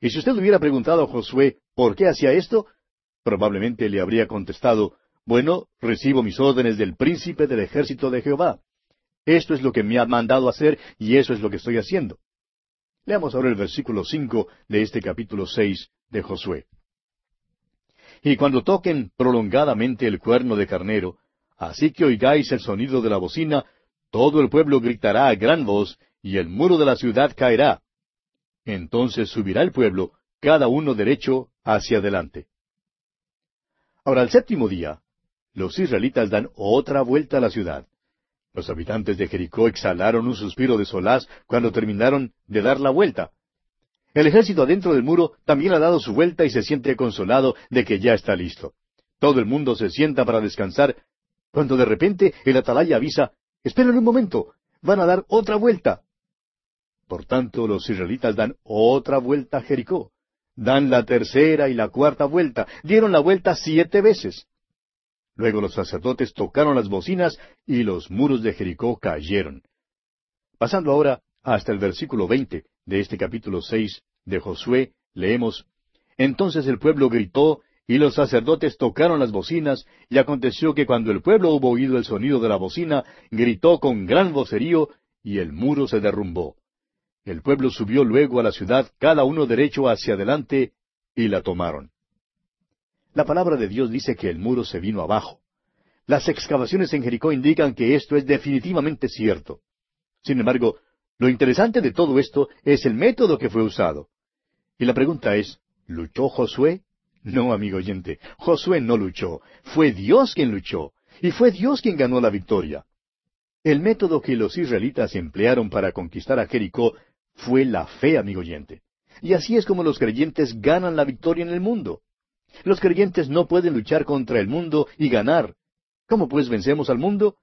S1: Y si usted hubiera preguntado a Josué por qué hacía esto, probablemente le habría contestado, bueno, recibo mis órdenes del príncipe del ejército de Jehová. Esto es lo que me ha mandado hacer y eso es lo que estoy haciendo. Leamos ahora el versículo cinco de este capítulo seis de Josué. Y cuando toquen prolongadamente el cuerno de carnero, así que oigáis el sonido de la bocina, todo el pueblo gritará a gran voz, y el muro de la ciudad caerá. Entonces subirá el pueblo, cada uno derecho hacia adelante. Ahora, al séptimo día, los israelitas dan otra vuelta a la ciudad. Los habitantes de Jericó exhalaron un suspiro de solaz cuando terminaron de dar la vuelta. El ejército adentro del muro también ha dado su vuelta y se siente consolado de que ya está listo. Todo el mundo se sienta para descansar, cuando de repente el atalaya avisa, esperen un momento, van a dar otra vuelta. Por tanto, los israelitas dan otra vuelta a Jericó. Dan la tercera y la cuarta vuelta. Dieron la vuelta siete veces. Luego los sacerdotes tocaron las bocinas y los muros de Jericó cayeron. Pasando ahora hasta el versículo veinte de este capítulo seis de Josué, leemos Entonces el pueblo gritó, y los sacerdotes tocaron las bocinas, y aconteció que cuando el pueblo hubo oído el sonido de la bocina, gritó con gran vocerío, y el muro se derrumbó. El pueblo subió luego a la ciudad, cada uno derecho hacia adelante, y la tomaron. La palabra de Dios dice que el muro se vino abajo. Las excavaciones en Jericó indican que esto es definitivamente cierto. Sin embargo, lo interesante de todo esto es el método que fue usado. Y la pregunta es, ¿luchó Josué? No, amigo oyente, Josué no luchó, fue Dios quien luchó, y fue Dios quien ganó la victoria. El método que los israelitas emplearon para conquistar a Jericó fue la fe, amigo oyente. Y así es como los creyentes ganan la victoria en el mundo. Los creyentes no pueden luchar contra el mundo y ganar. ¿Cómo pues vencemos al mundo?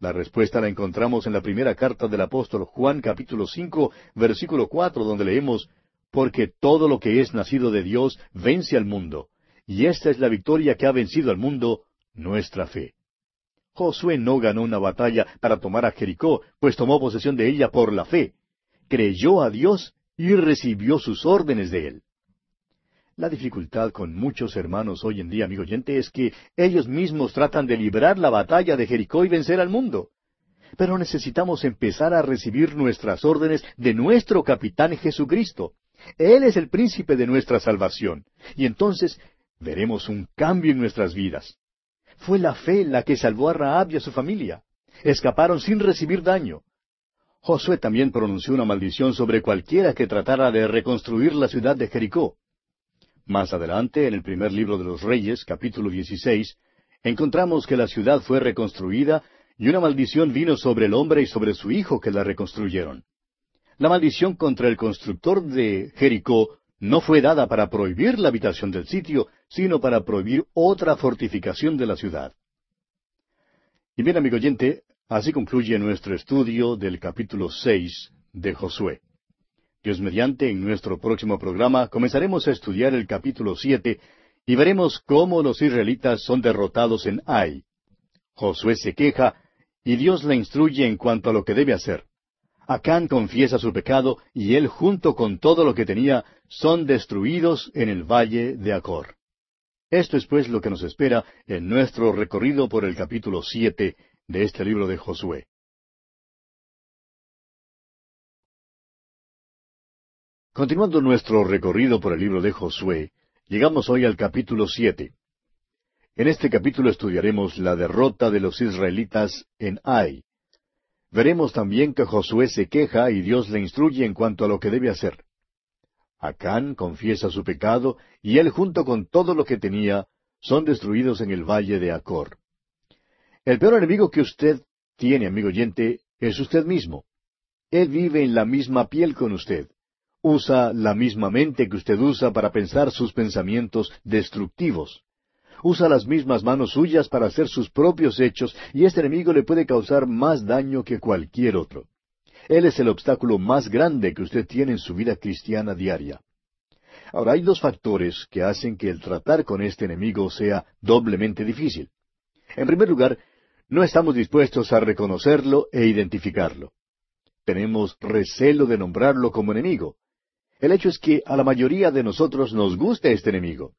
S1: La respuesta la encontramos en la primera carta del apóstol Juan capítulo cinco, versículo cuatro, donde leemos Porque todo lo que es nacido de Dios vence al mundo, y esta es la victoria que ha vencido al mundo, nuestra fe. Josué no ganó una batalla para tomar a Jericó, pues tomó posesión de ella por la fe. Creyó a Dios y recibió sus órdenes de él. La dificultad con muchos hermanos hoy en día, amigo oyente, es que ellos mismos tratan de librar la batalla de Jericó y vencer al mundo. Pero necesitamos empezar a recibir nuestras órdenes de nuestro capitán Jesucristo. Él es el príncipe de nuestra salvación. Y entonces veremos un cambio en nuestras vidas. Fue la fe la que salvó a Raab y a su familia. Escaparon sin recibir daño. Josué también pronunció una maldición sobre cualquiera que tratara de reconstruir la ciudad de Jericó. Más adelante, en el primer libro de los Reyes, capítulo 16, encontramos que la ciudad fue reconstruida y una maldición vino sobre el hombre y sobre su hijo que la reconstruyeron. La maldición contra el constructor de Jericó no fue dada para prohibir la habitación del sitio, sino para prohibir otra fortificación de la ciudad. Y bien, amigo oyente, así concluye nuestro estudio del capítulo seis de Josué. Dios mediante, en nuestro próximo programa comenzaremos a estudiar el capítulo siete y veremos cómo los israelitas son derrotados en Ai. Josué se queja y Dios le instruye en cuanto a lo que debe hacer. Acán confiesa su pecado y él junto con todo lo que tenía son destruidos en el valle de Acor. Esto es pues lo que nos espera en nuestro recorrido por el capítulo siete de este libro de Josué. Continuando nuestro recorrido por el libro de Josué, llegamos hoy al capítulo siete. En este capítulo estudiaremos la derrota de los israelitas en Ai. Veremos también que Josué se queja y Dios le instruye en cuanto a lo que debe hacer. Acán confiesa su pecado y él junto con todo lo que tenía son destruidos en el valle de Acor. El peor enemigo que usted tiene, amigo oyente, es usted mismo. Él vive en la misma piel con usted usa la misma mente que usted usa para pensar sus pensamientos destructivos. Usa las mismas manos suyas para hacer sus propios hechos y este enemigo le puede causar más daño que cualquier otro. Él es el obstáculo más grande que usted tiene en su vida cristiana diaria. Ahora, hay dos factores que hacen que el tratar con este enemigo sea doblemente difícil. En primer lugar, no estamos dispuestos a reconocerlo e identificarlo. Tenemos recelo de nombrarlo como enemigo. El hecho es que a la mayoría de nosotros nos gusta este enemigo.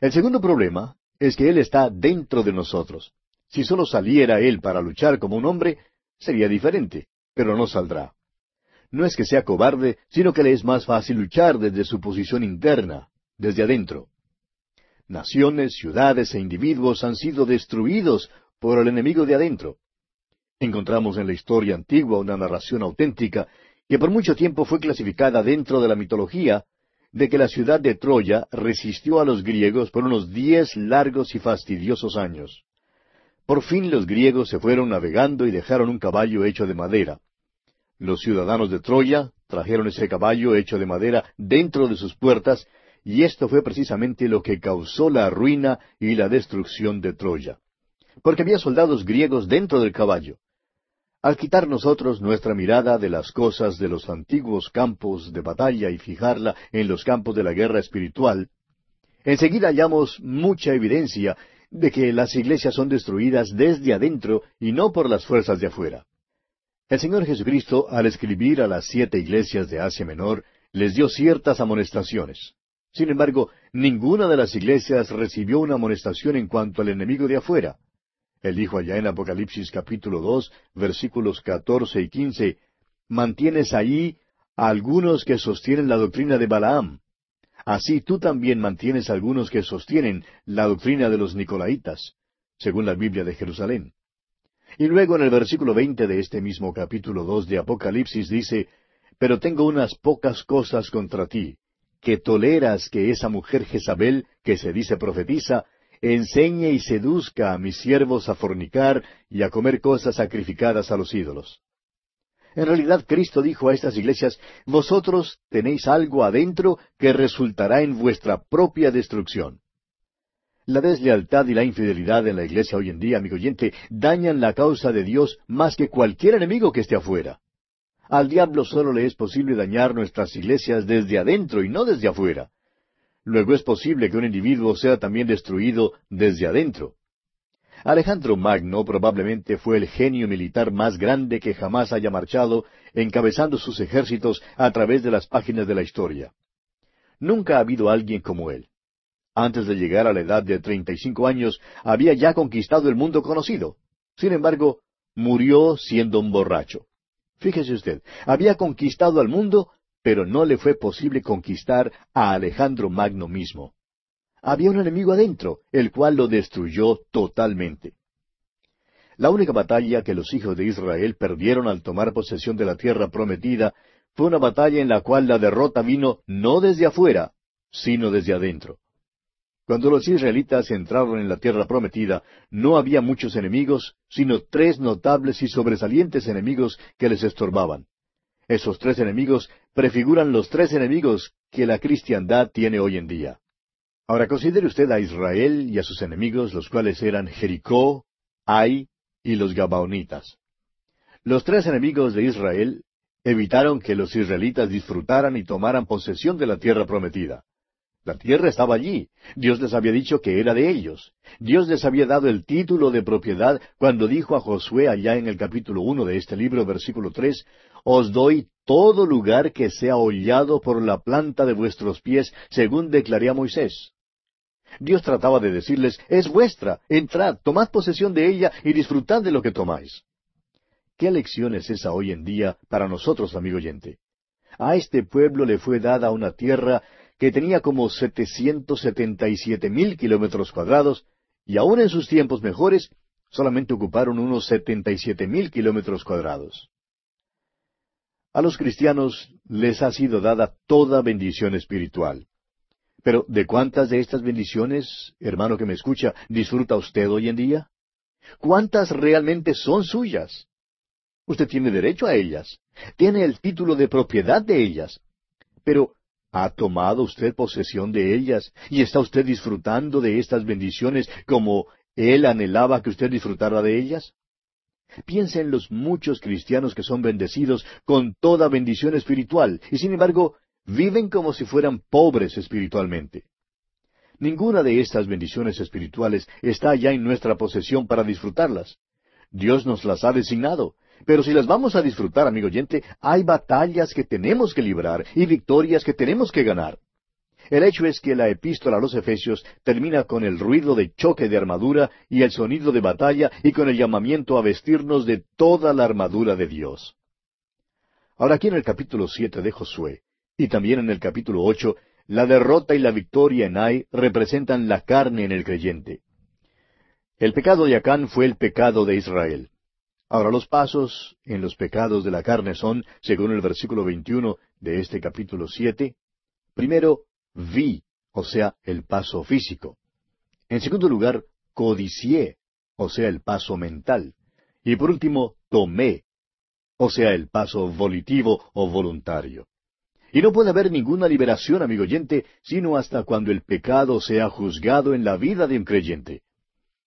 S1: El segundo problema es que Él está dentro de nosotros. Si solo saliera Él para luchar como un hombre, sería diferente, pero no saldrá. No es que sea cobarde, sino que le es más fácil luchar desde su posición interna, desde adentro. Naciones, ciudades e individuos han sido destruidos por el enemigo de adentro. Encontramos en la historia antigua una narración auténtica que por mucho tiempo fue clasificada dentro de la mitología de que la ciudad de Troya resistió a los griegos por unos diez largos y fastidiosos años. Por fin los griegos se fueron navegando y dejaron un caballo hecho de madera. Los ciudadanos de Troya trajeron ese caballo hecho de madera dentro de sus puertas, y esto fue precisamente lo que causó la ruina y la destrucción de Troya. Porque había soldados griegos dentro del caballo. Al quitar nosotros nuestra mirada de las cosas de los antiguos campos de batalla y fijarla en los campos de la guerra espiritual, enseguida hallamos mucha evidencia de que las iglesias son destruidas desde adentro y no por las fuerzas de afuera. El Señor Jesucristo, al escribir a las siete iglesias de Asia Menor, les dio ciertas amonestaciones. Sin embargo, ninguna de las iglesias recibió una amonestación en cuanto al enemigo de afuera. Él dijo allá en Apocalipsis capítulo dos, versículos catorce y quince, mantienes ahí a algunos que sostienen la doctrina de Balaam. Así tú también mantienes algunos que sostienen la doctrina de los Nicolaitas, según la Biblia de Jerusalén. Y luego en el versículo veinte de este mismo capítulo dos de Apocalipsis dice, Pero tengo unas pocas cosas contra ti, que toleras que esa mujer Jezabel, que se dice profetiza, enseñe y seduzca a mis siervos a fornicar y a comer cosas sacrificadas a los ídolos. En realidad Cristo dijo a estas iglesias, vosotros tenéis algo adentro que resultará en vuestra propia destrucción. La deslealtad y la infidelidad en la iglesia hoy en día, amigo oyente, dañan la causa de Dios más que cualquier enemigo que esté afuera. Al diablo solo le es posible dañar nuestras iglesias desde adentro y no desde afuera. Luego es posible que un individuo sea también destruido desde adentro. Alejandro Magno probablemente fue el genio militar más grande que jamás haya marchado, encabezando sus ejércitos a través de las páginas de la historia. Nunca ha habido alguien como él. Antes de llegar a la edad de treinta y cinco años, había ya conquistado el mundo conocido. Sin embargo, murió siendo un borracho. Fíjese usted, había conquistado al mundo, pero no le fue posible conquistar a Alejandro Magno mismo. Había un enemigo adentro, el cual lo destruyó totalmente. La única batalla que los hijos de Israel perdieron al tomar posesión de la tierra prometida fue una batalla en la cual la derrota vino no desde afuera, sino desde adentro. Cuando los israelitas entraron en la tierra prometida, no había muchos enemigos, sino tres notables y sobresalientes enemigos que les estorbaban. Esos tres enemigos prefiguran los tres enemigos que la cristiandad tiene hoy en día. Ahora considere usted a Israel y a sus enemigos, los cuales eran Jericó, Ai y los Gabaonitas. Los tres enemigos de Israel evitaron que los israelitas disfrutaran y tomaran posesión de la tierra prometida. La tierra estaba allí. Dios les había dicho que era de ellos. Dios les había dado el título de propiedad cuando dijo a Josué allá en el capítulo uno de este libro, versículo tres, Os doy todo lugar que sea hollado por la planta de vuestros pies, según declaré a Moisés. Dios trataba de decirles, es vuestra, entrad, tomad posesión de ella y disfrutad de lo que tomáis. ¿Qué lección es esa hoy en día para nosotros, amigo oyente? A este pueblo le fue dada una tierra que tenía como setecientos setenta y siete mil kilómetros cuadrados, y aun en sus tiempos mejores, solamente ocuparon unos setenta y siete mil kilómetros cuadrados. A los cristianos les ha sido dada toda bendición espiritual. Pero ¿de cuántas de estas bendiciones, hermano que me escucha, disfruta usted hoy en día? ¿Cuántas realmente son suyas? Usted tiene derecho a ellas, tiene el título de propiedad de ellas. Pero ¿Ha tomado usted posesión de ellas y está usted disfrutando de estas bendiciones como Él anhelaba que usted disfrutara de ellas? Piensa en los muchos cristianos que son bendecidos con toda bendición espiritual y sin embargo viven como si fueran pobres espiritualmente. Ninguna de estas bendiciones espirituales está ya en nuestra posesión para disfrutarlas. Dios nos las ha designado. Pero si las vamos a disfrutar, amigo oyente, hay batallas que tenemos que librar y victorias que tenemos que ganar. El hecho es que la epístola a los Efesios termina con el ruido de choque de armadura y el sonido de batalla y con el llamamiento a vestirnos de toda la armadura de Dios. Ahora aquí en el capítulo siete de Josué y también en el capítulo ocho, la derrota y la victoria en Ai representan la carne en el creyente. El pecado de Acán fue el pecado de Israel. Ahora los pasos en los pecados de la carne son, según el versículo 21 de este capítulo siete, primero, vi, o sea, el paso físico. En segundo lugar, codicié, o sea, el paso mental. Y por último, tomé, o sea, el paso volitivo o voluntario. Y no puede haber ninguna liberación, amigo oyente, sino hasta cuando el pecado sea juzgado en la vida de un creyente.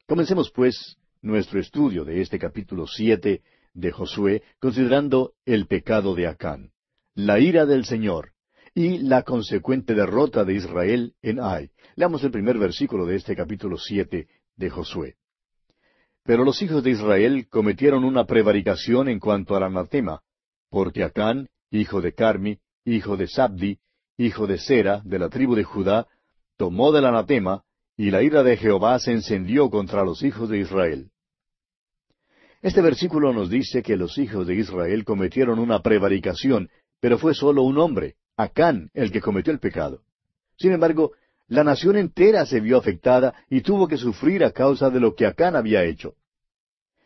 S1: Comencemos, pues, nuestro estudio de este capítulo siete de Josué, considerando el pecado de Acán, la ira del Señor, y la consecuente derrota de Israel en Ai. Leamos el primer versículo de este capítulo siete de Josué. Pero los hijos de Israel cometieron una prevaricación en cuanto al anatema, porque Acán, hijo de Carmi, hijo de Sabdi, hijo de Sera, de la tribu de Judá, tomó del anatema, y la ira de Jehová se encendió contra los hijos de Israel. Este versículo nos dice que los hijos de Israel cometieron una prevaricación, pero fue solo un hombre, Acán el que cometió el pecado. Sin embargo, la nación entera se vio afectada y tuvo que sufrir a causa de lo que Acán había hecho.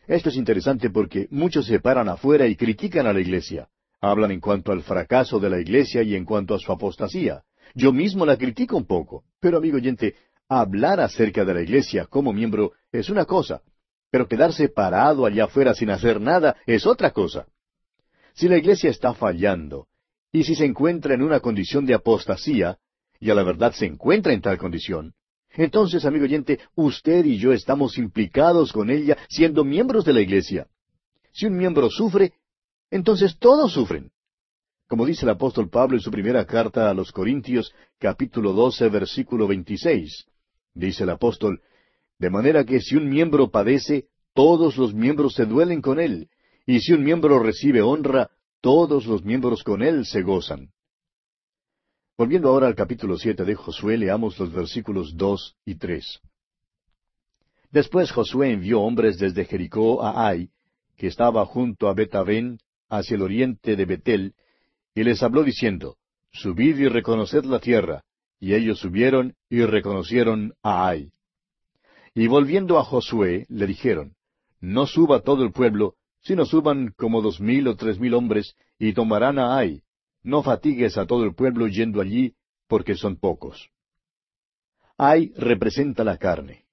S1: Esto es interesante porque muchos se paran afuera y critican a la iglesia. Hablan en cuanto al fracaso de la iglesia y en cuanto a su apostasía. Yo mismo la critico un poco. Pero, amigo oyente, hablar acerca de la iglesia como miembro es una cosa, pero quedarse parado allá afuera sin hacer nada es otra cosa. Si la iglesia está fallando, y si se encuentra en una condición de apostasía, y a la verdad se encuentra en tal condición, entonces, amigo oyente, usted y yo estamos implicados con ella siendo miembros de la iglesia. Si un miembro sufre, entonces todos sufren. Como dice el apóstol Pablo en su primera carta a los Corintios, capítulo 12, versículo 26, dice el apóstol, de manera que si un miembro padece, todos los miembros se duelen con él, y si un miembro recibe honra, todos los miembros con él se gozan. Volviendo ahora al capítulo siete de Josué, leamos los versículos dos y tres. Después Josué envió hombres desde Jericó a Ai, que estaba junto a Betavén, hacia el oriente de Betel, y les habló diciendo, Subid y reconoced la tierra. Y ellos subieron y reconocieron a Ai. Y volviendo a Josué, le dijeron, No suba todo el pueblo, sino suban como dos mil o tres mil hombres, y tomarán a Ai. No fatigues a todo el pueblo yendo allí, porque son pocos. Ai representa la carne.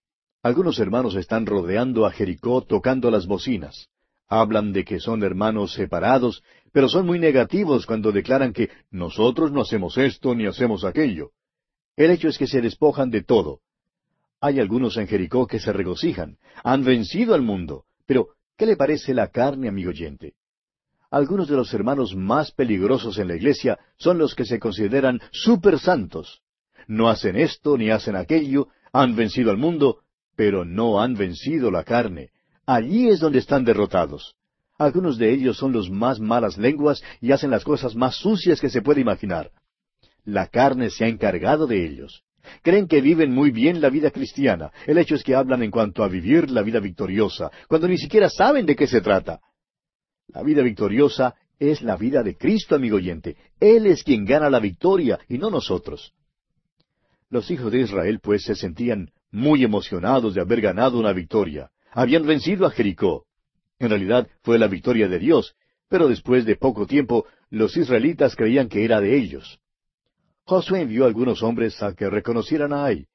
S1: Algunos hermanos están rodeando a Jericó tocando las bocinas. Hablan de que son hermanos separados, pero son muy negativos cuando declaran que nosotros no hacemos esto ni hacemos aquello. El hecho es que se despojan de todo. Hay algunos en Jericó que se regocijan, han vencido al mundo, pero ¿Qué le parece la carne, amigo oyente? Algunos de los hermanos más peligrosos en la iglesia son los que se consideran super santos. No hacen esto ni hacen aquello, han vencido al mundo, pero no han vencido la carne. Allí es donde están derrotados. Algunos de ellos son los más malas lenguas y hacen las cosas más sucias que se puede imaginar. La carne se ha encargado de ellos. Creen que viven muy bien la vida cristiana. El hecho es que hablan en cuanto a vivir la vida victoriosa, cuando ni siquiera saben de qué se trata. La vida victoriosa es la vida de Cristo, amigo oyente. Él es quien gana la victoria y no nosotros. Los hijos de Israel, pues, se sentían muy emocionados de haber ganado una victoria. Habían vencido a Jericó. En realidad fue la victoria de Dios, pero después de poco tiempo los israelitas creían que era de ellos. Josué envió algunos hombres a que reconocieran a Ai.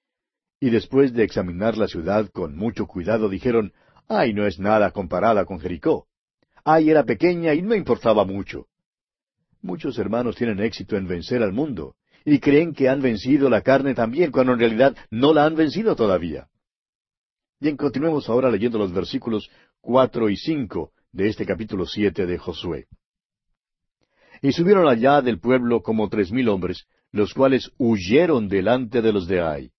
S1: Y después de examinar la ciudad con mucho cuidado, dijeron, Ai no es nada comparada con Jericó. Ai era pequeña y no importaba mucho. Muchos hermanos tienen éxito en vencer al mundo, y creen que han vencido la carne también, cuando en realidad no la han vencido todavía. Bien, continuemos ahora leyendo los versículos cuatro y cinco de este capítulo siete de Josué. Y subieron allá del pueblo como tres mil hombres, los cuales huyeron delante de los de Ai.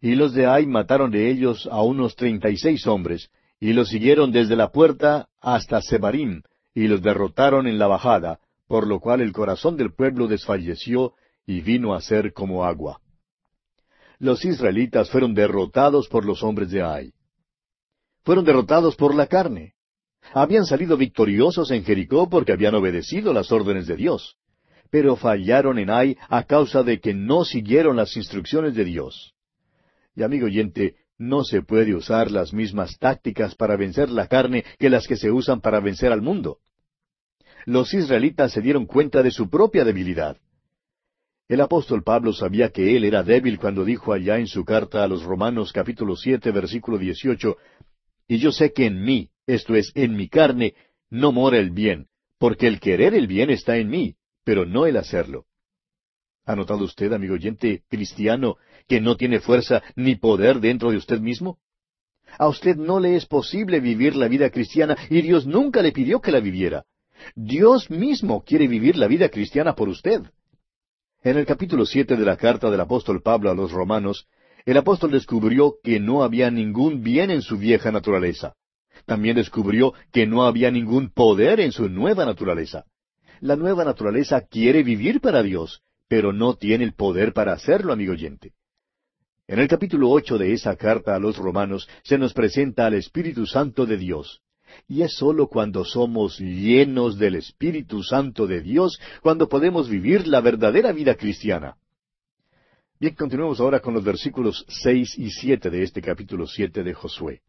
S1: Y los de Ai mataron de ellos a unos treinta y seis hombres, y los siguieron desde la puerta hasta Sebarim, y los derrotaron en la bajada, por lo cual el corazón del pueblo desfalleció y vino a ser como agua. Los israelitas fueron derrotados por los hombres de Ai. Fueron derrotados por la carne. Habían salido victoriosos en Jericó porque habían obedecido las órdenes de Dios, pero fallaron en Ai a causa de que no siguieron las instrucciones de Dios. Y amigo oyente, no se puede usar las mismas tácticas para vencer la carne que las que se usan para vencer al mundo. Los israelitas se dieron cuenta de su propia debilidad. El apóstol Pablo sabía que él era débil cuando dijo allá en su carta a los Romanos capítulo siete versículo dieciocho, y yo sé que en mí, esto es, en mi carne, no mora el bien, porque el querer el bien está en mí, pero no el hacerlo. ¿Ha notado usted, amigo oyente cristiano, que no tiene fuerza ni poder dentro de usted mismo? A usted no le es posible vivir la vida cristiana y Dios nunca le pidió que la viviera. Dios mismo quiere vivir la vida cristiana por usted. En el capítulo siete de la carta del apóstol Pablo a los romanos, el apóstol descubrió que no había ningún bien en su vieja naturaleza. También descubrió que no había ningún poder en su nueva naturaleza. La nueva naturaleza quiere vivir para Dios, pero no tiene el poder para hacerlo, amigo oyente. En el capítulo ocho de esa carta a los romanos se nos presenta al Espíritu Santo de Dios. Y es sólo cuando somos llenos del Espíritu Santo de Dios cuando podemos vivir la verdadera vida cristiana. Bien, continuemos ahora con los versículos seis y siete de este capítulo siete de Josué.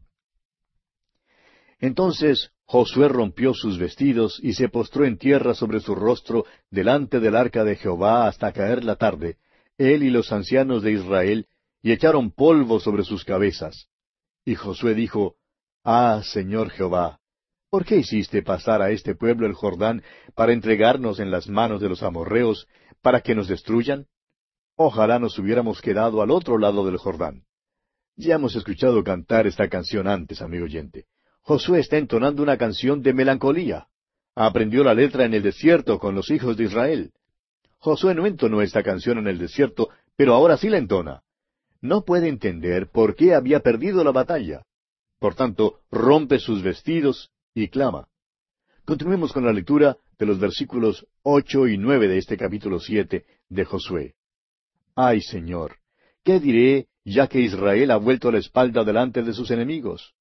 S1: Entonces Josué rompió sus vestidos y se postró en tierra sobre su rostro delante del arca de Jehová hasta caer la tarde, él y los ancianos de Israel, y echaron polvo sobre sus cabezas. Y Josué dijo, Ah, Señor Jehová, ¿por qué hiciste pasar a este pueblo el Jordán para entregarnos en las manos de los amorreos, para que nos destruyan? Ojalá nos hubiéramos quedado al otro lado del Jordán. Ya hemos escuchado cantar esta canción antes, amigo oyente. Josué está entonando una canción de melancolía. Aprendió la letra en el desierto con los hijos de Israel. Josué no entonó esta canción en el desierto, pero ahora sí la entona. No puede entender por qué había perdido la batalla. Por tanto, rompe sus vestidos y clama. Continuemos con la lectura de los versículos ocho y nueve de este capítulo siete de Josué. Ay, Señor, ¿qué diré ya que Israel ha vuelto la espalda delante de sus enemigos?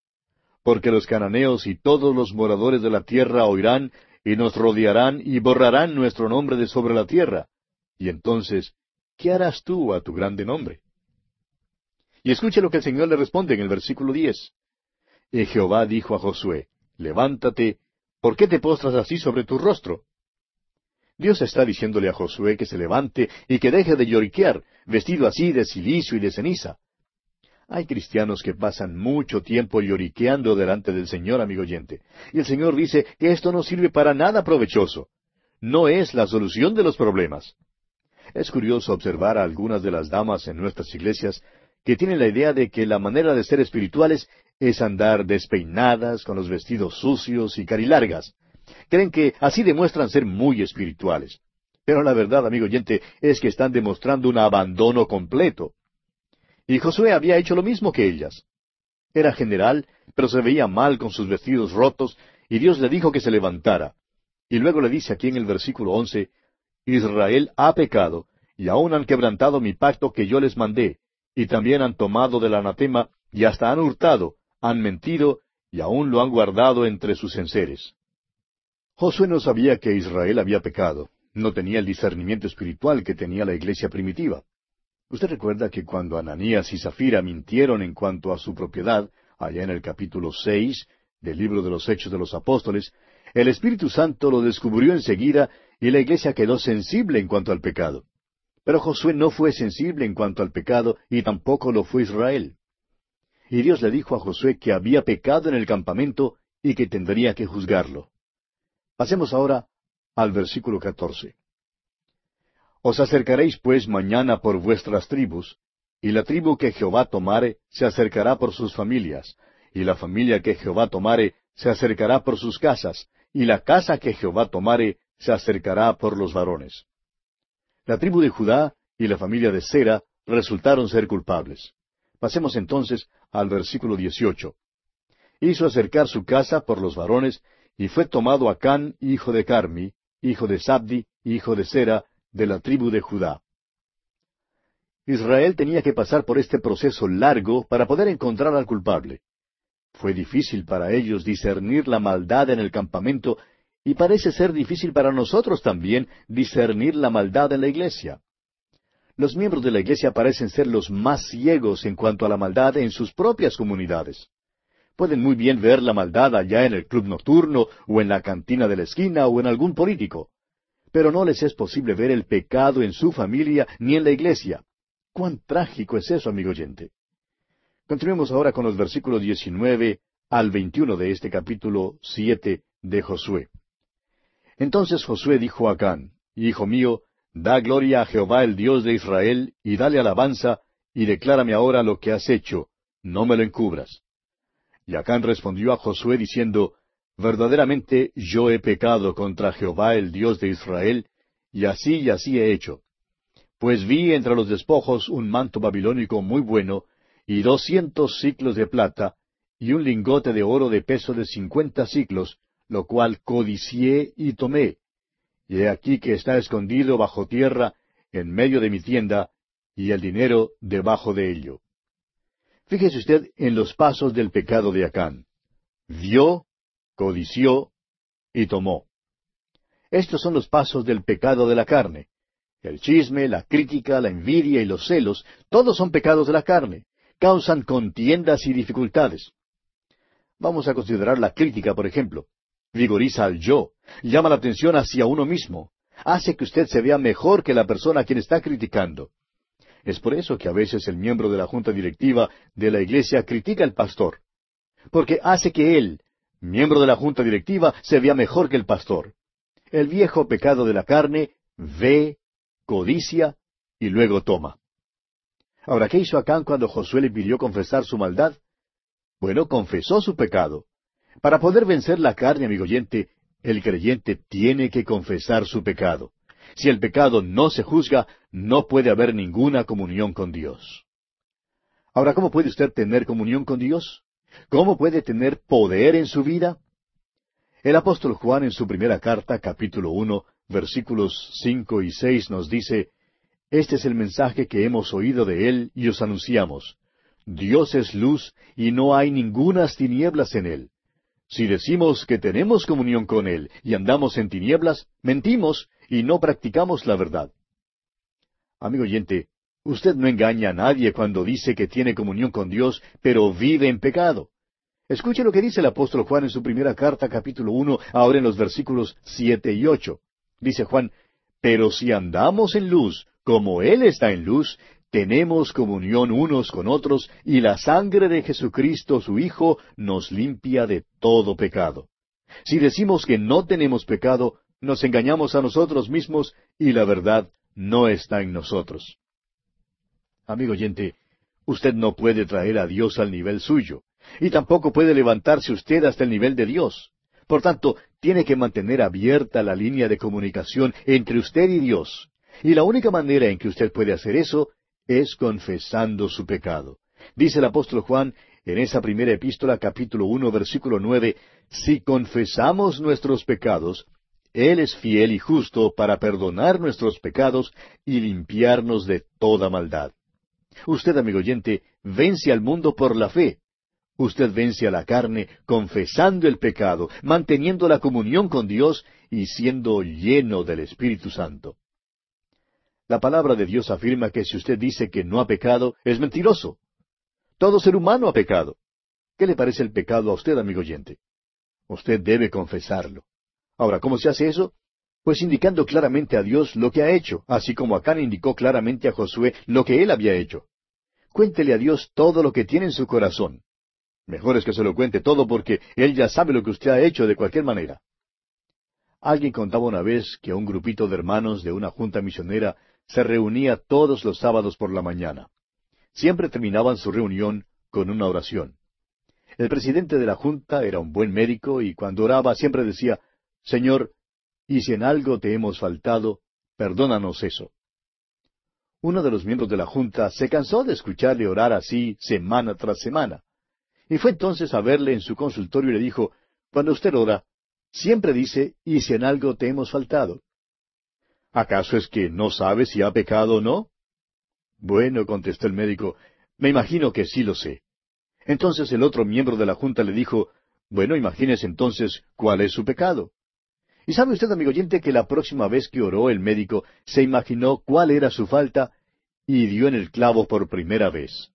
S1: Porque los cananeos y todos los moradores de la tierra oirán y nos rodearán y borrarán nuestro nombre de sobre la tierra. Y entonces, ¿qué harás tú a tu grande nombre? Y escuche lo que el Señor le responde en el versículo diez. Y Jehová dijo a Josué, Levántate, ¿por qué te postras así sobre tu rostro? Dios está diciéndole a Josué que se levante y que deje de lloriquear, vestido así de silicio y de ceniza. Hay cristianos que pasan mucho tiempo lloriqueando delante del Señor, amigo oyente. Y el Señor dice que esto no sirve para nada provechoso. No es la solución de los problemas. Es curioso observar a algunas de las damas en nuestras iglesias que tienen la idea de que la manera de ser espirituales es andar despeinadas, con los vestidos sucios y carilargas. Creen que así demuestran ser muy espirituales. Pero la verdad, amigo oyente, es que están demostrando un abandono completo. Y Josué había hecho lo mismo que ellas. Era general, pero se veía mal con sus vestidos rotos, y Dios le dijo que se levantara. Y luego le dice aquí en el versículo once, Israel ha pecado, y aún han quebrantado mi pacto que yo les mandé, y también han tomado del anatema, y hasta han hurtado, han mentido, y aún lo han guardado entre sus enseres. Josué no sabía que Israel había pecado, no tenía el discernimiento espiritual que tenía la iglesia primitiva. Usted recuerda que cuando Ananías y Zafira mintieron en cuanto a su propiedad, allá en el capítulo seis del libro de los Hechos de los Apóstoles, el Espíritu Santo lo descubrió enseguida y la iglesia quedó sensible en cuanto al pecado. Pero Josué no fue sensible en cuanto al pecado y tampoco lo fue Israel. Y Dios le dijo a Josué que había pecado en el campamento y que tendría que juzgarlo. Pasemos ahora al versículo catorce. Os acercaréis pues mañana por vuestras tribus, y la tribu que Jehová tomare se acercará por sus familias, y la familia que Jehová tomare se acercará por sus casas, y la casa que Jehová tomare se acercará por los varones. La tribu de Judá y la familia de Sera resultaron ser culpables. Pasemos entonces al versículo 18. Hizo acercar su casa por los varones, y fue tomado Acán, hijo de Carmi, hijo de Sabdi, hijo de Sera, de la tribu de Judá. Israel tenía que pasar por este proceso largo para poder encontrar al culpable. Fue difícil para ellos discernir la maldad en el campamento y parece ser difícil para nosotros también discernir la maldad en la iglesia. Los miembros de la iglesia parecen ser los más ciegos en cuanto a la maldad en sus propias comunidades. Pueden muy bien ver la maldad allá en el club nocturno o en la cantina de la esquina o en algún político. Pero no les es posible ver el pecado en su familia ni en la iglesia. Cuán trágico es eso, amigo oyente. Continuemos ahora con los versículos 19 al 21 de este capítulo 7 de Josué. Entonces Josué dijo a Acán, Hijo mío, da gloria a Jehová el Dios de Israel, y dale alabanza, y declárame ahora lo que has hecho, no me lo encubras. Y Acán respondió a Josué diciendo, Verdaderamente yo he pecado contra Jehová el Dios de Israel, y así y así he hecho. Pues vi entre los despojos un manto babilónico muy bueno, y doscientos ciclos de plata, y un lingote de oro de peso de cincuenta ciclos, lo cual codicié y tomé. Y he aquí que está escondido bajo tierra, en medio de mi tienda, y el dinero debajo de ello. Fíjese usted en los pasos del pecado de Acán. Vio, codició y tomó. Estos son los pasos del pecado de la carne. El chisme, la crítica, la envidia y los celos, todos son pecados de la carne. Causan contiendas y dificultades. Vamos a considerar la crítica, por ejemplo. Vigoriza al yo, llama la atención hacia uno mismo, hace que usted se vea mejor que la persona a quien está criticando. Es por eso que a veces el miembro de la junta directiva de la iglesia critica al pastor, porque hace que él, miembro de la junta directiva, se vea mejor que el pastor. El viejo pecado de la carne ve, codicia y luego toma. Ahora, ¿qué hizo Acán cuando Josué le pidió confesar su maldad? Bueno, confesó su pecado. Para poder vencer la carne, amigo oyente, el creyente tiene que confesar su pecado. Si el pecado no se juzga, no puede haber ninguna comunión con Dios. Ahora, ¿cómo puede usted tener comunión con Dios? ¿Cómo puede tener poder en su vida? El apóstol Juan en su primera carta, capítulo uno, versículos cinco y seis, nos dice, Este es el mensaje que hemos oído de él y os anunciamos. Dios es luz y no hay ningunas tinieblas en él. Si decimos que tenemos comunión con Él y andamos en tinieblas, mentimos y no practicamos la verdad. Amigo oyente, usted no engaña a nadie cuando dice que tiene comunión con Dios, pero vive en pecado. Escuche lo que dice el apóstol Juan en su primera carta, capítulo uno, ahora en los versículos siete y ocho. Dice Juan, Pero si andamos en luz, como Él está en luz, tenemos comunión unos con otros, y la sangre de Jesucristo su Hijo nos limpia de todo pecado. Si decimos que no tenemos pecado, nos engañamos a nosotros mismos y la verdad no está en nosotros. Amigo oyente, usted no puede traer a Dios al nivel suyo, y tampoco puede levantarse usted hasta el nivel de Dios. Por tanto, tiene que mantener abierta la línea de comunicación entre usted y Dios. Y la única manera en que usted puede hacer eso es confesando su pecado. Dice el apóstol Juan en esa primera epístola capítulo uno versículo nueve, si confesamos nuestros pecados, Él es fiel y justo para perdonar nuestros pecados y limpiarnos de toda maldad. Usted, amigo oyente, vence al mundo por la fe. Usted vence a la carne confesando el pecado, manteniendo la comunión con Dios y siendo lleno del Espíritu Santo. La palabra de Dios afirma que si usted dice que no ha pecado, es mentiroso. Todo ser humano ha pecado. ¿Qué le parece el pecado a usted, amigo oyente? Usted debe confesarlo. Ahora, ¿cómo se hace eso? Pues indicando claramente a Dios lo que ha hecho, así como Acán indicó claramente a Josué lo que él había hecho. Cuéntele a Dios todo lo que tiene en su corazón. Mejor es que se lo cuente todo porque Él ya sabe lo que usted ha hecho de cualquier manera. Alguien contaba una vez que un grupito de hermanos de una junta misionera se reunía todos los sábados por la mañana. Siempre terminaban su reunión con una oración. El presidente de la Junta era un buen médico y cuando oraba siempre decía, Señor, y si en algo te hemos faltado, perdónanos eso. uno de los miembros de la Junta se cansó de escucharle orar así semana tras semana. Y fue entonces a verle en su consultorio y le dijo, Cuando usted ora, siempre dice, y si en algo te hemos faltado. ¿Acaso es que no sabe si ha pecado o no? Bueno, contestó el médico, me imagino que sí lo sé. Entonces el otro miembro de la Junta le dijo, Bueno, imagínese entonces cuál es su pecado. Y sabe usted, amigo oyente, que la próxima vez que oró el médico se imaginó cuál era su falta y dio en el clavo por primera vez.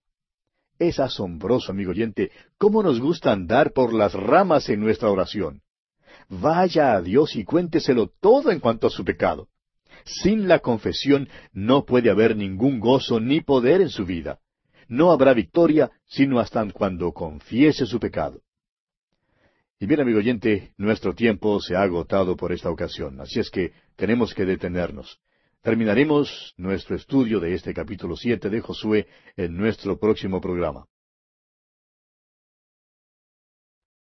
S1: Es asombroso, amigo oyente, cómo nos gusta andar por las ramas en nuestra oración. Vaya a Dios y cuénteselo todo en cuanto a su pecado. Sin la confesión no puede haber ningún gozo ni poder en su vida. No habrá victoria sino hasta cuando confiese su pecado. Y bien, amigo oyente, nuestro tiempo se ha agotado por esta ocasión, así es que tenemos que detenernos. Terminaremos nuestro estudio de este capítulo siete de Josué en nuestro próximo programa.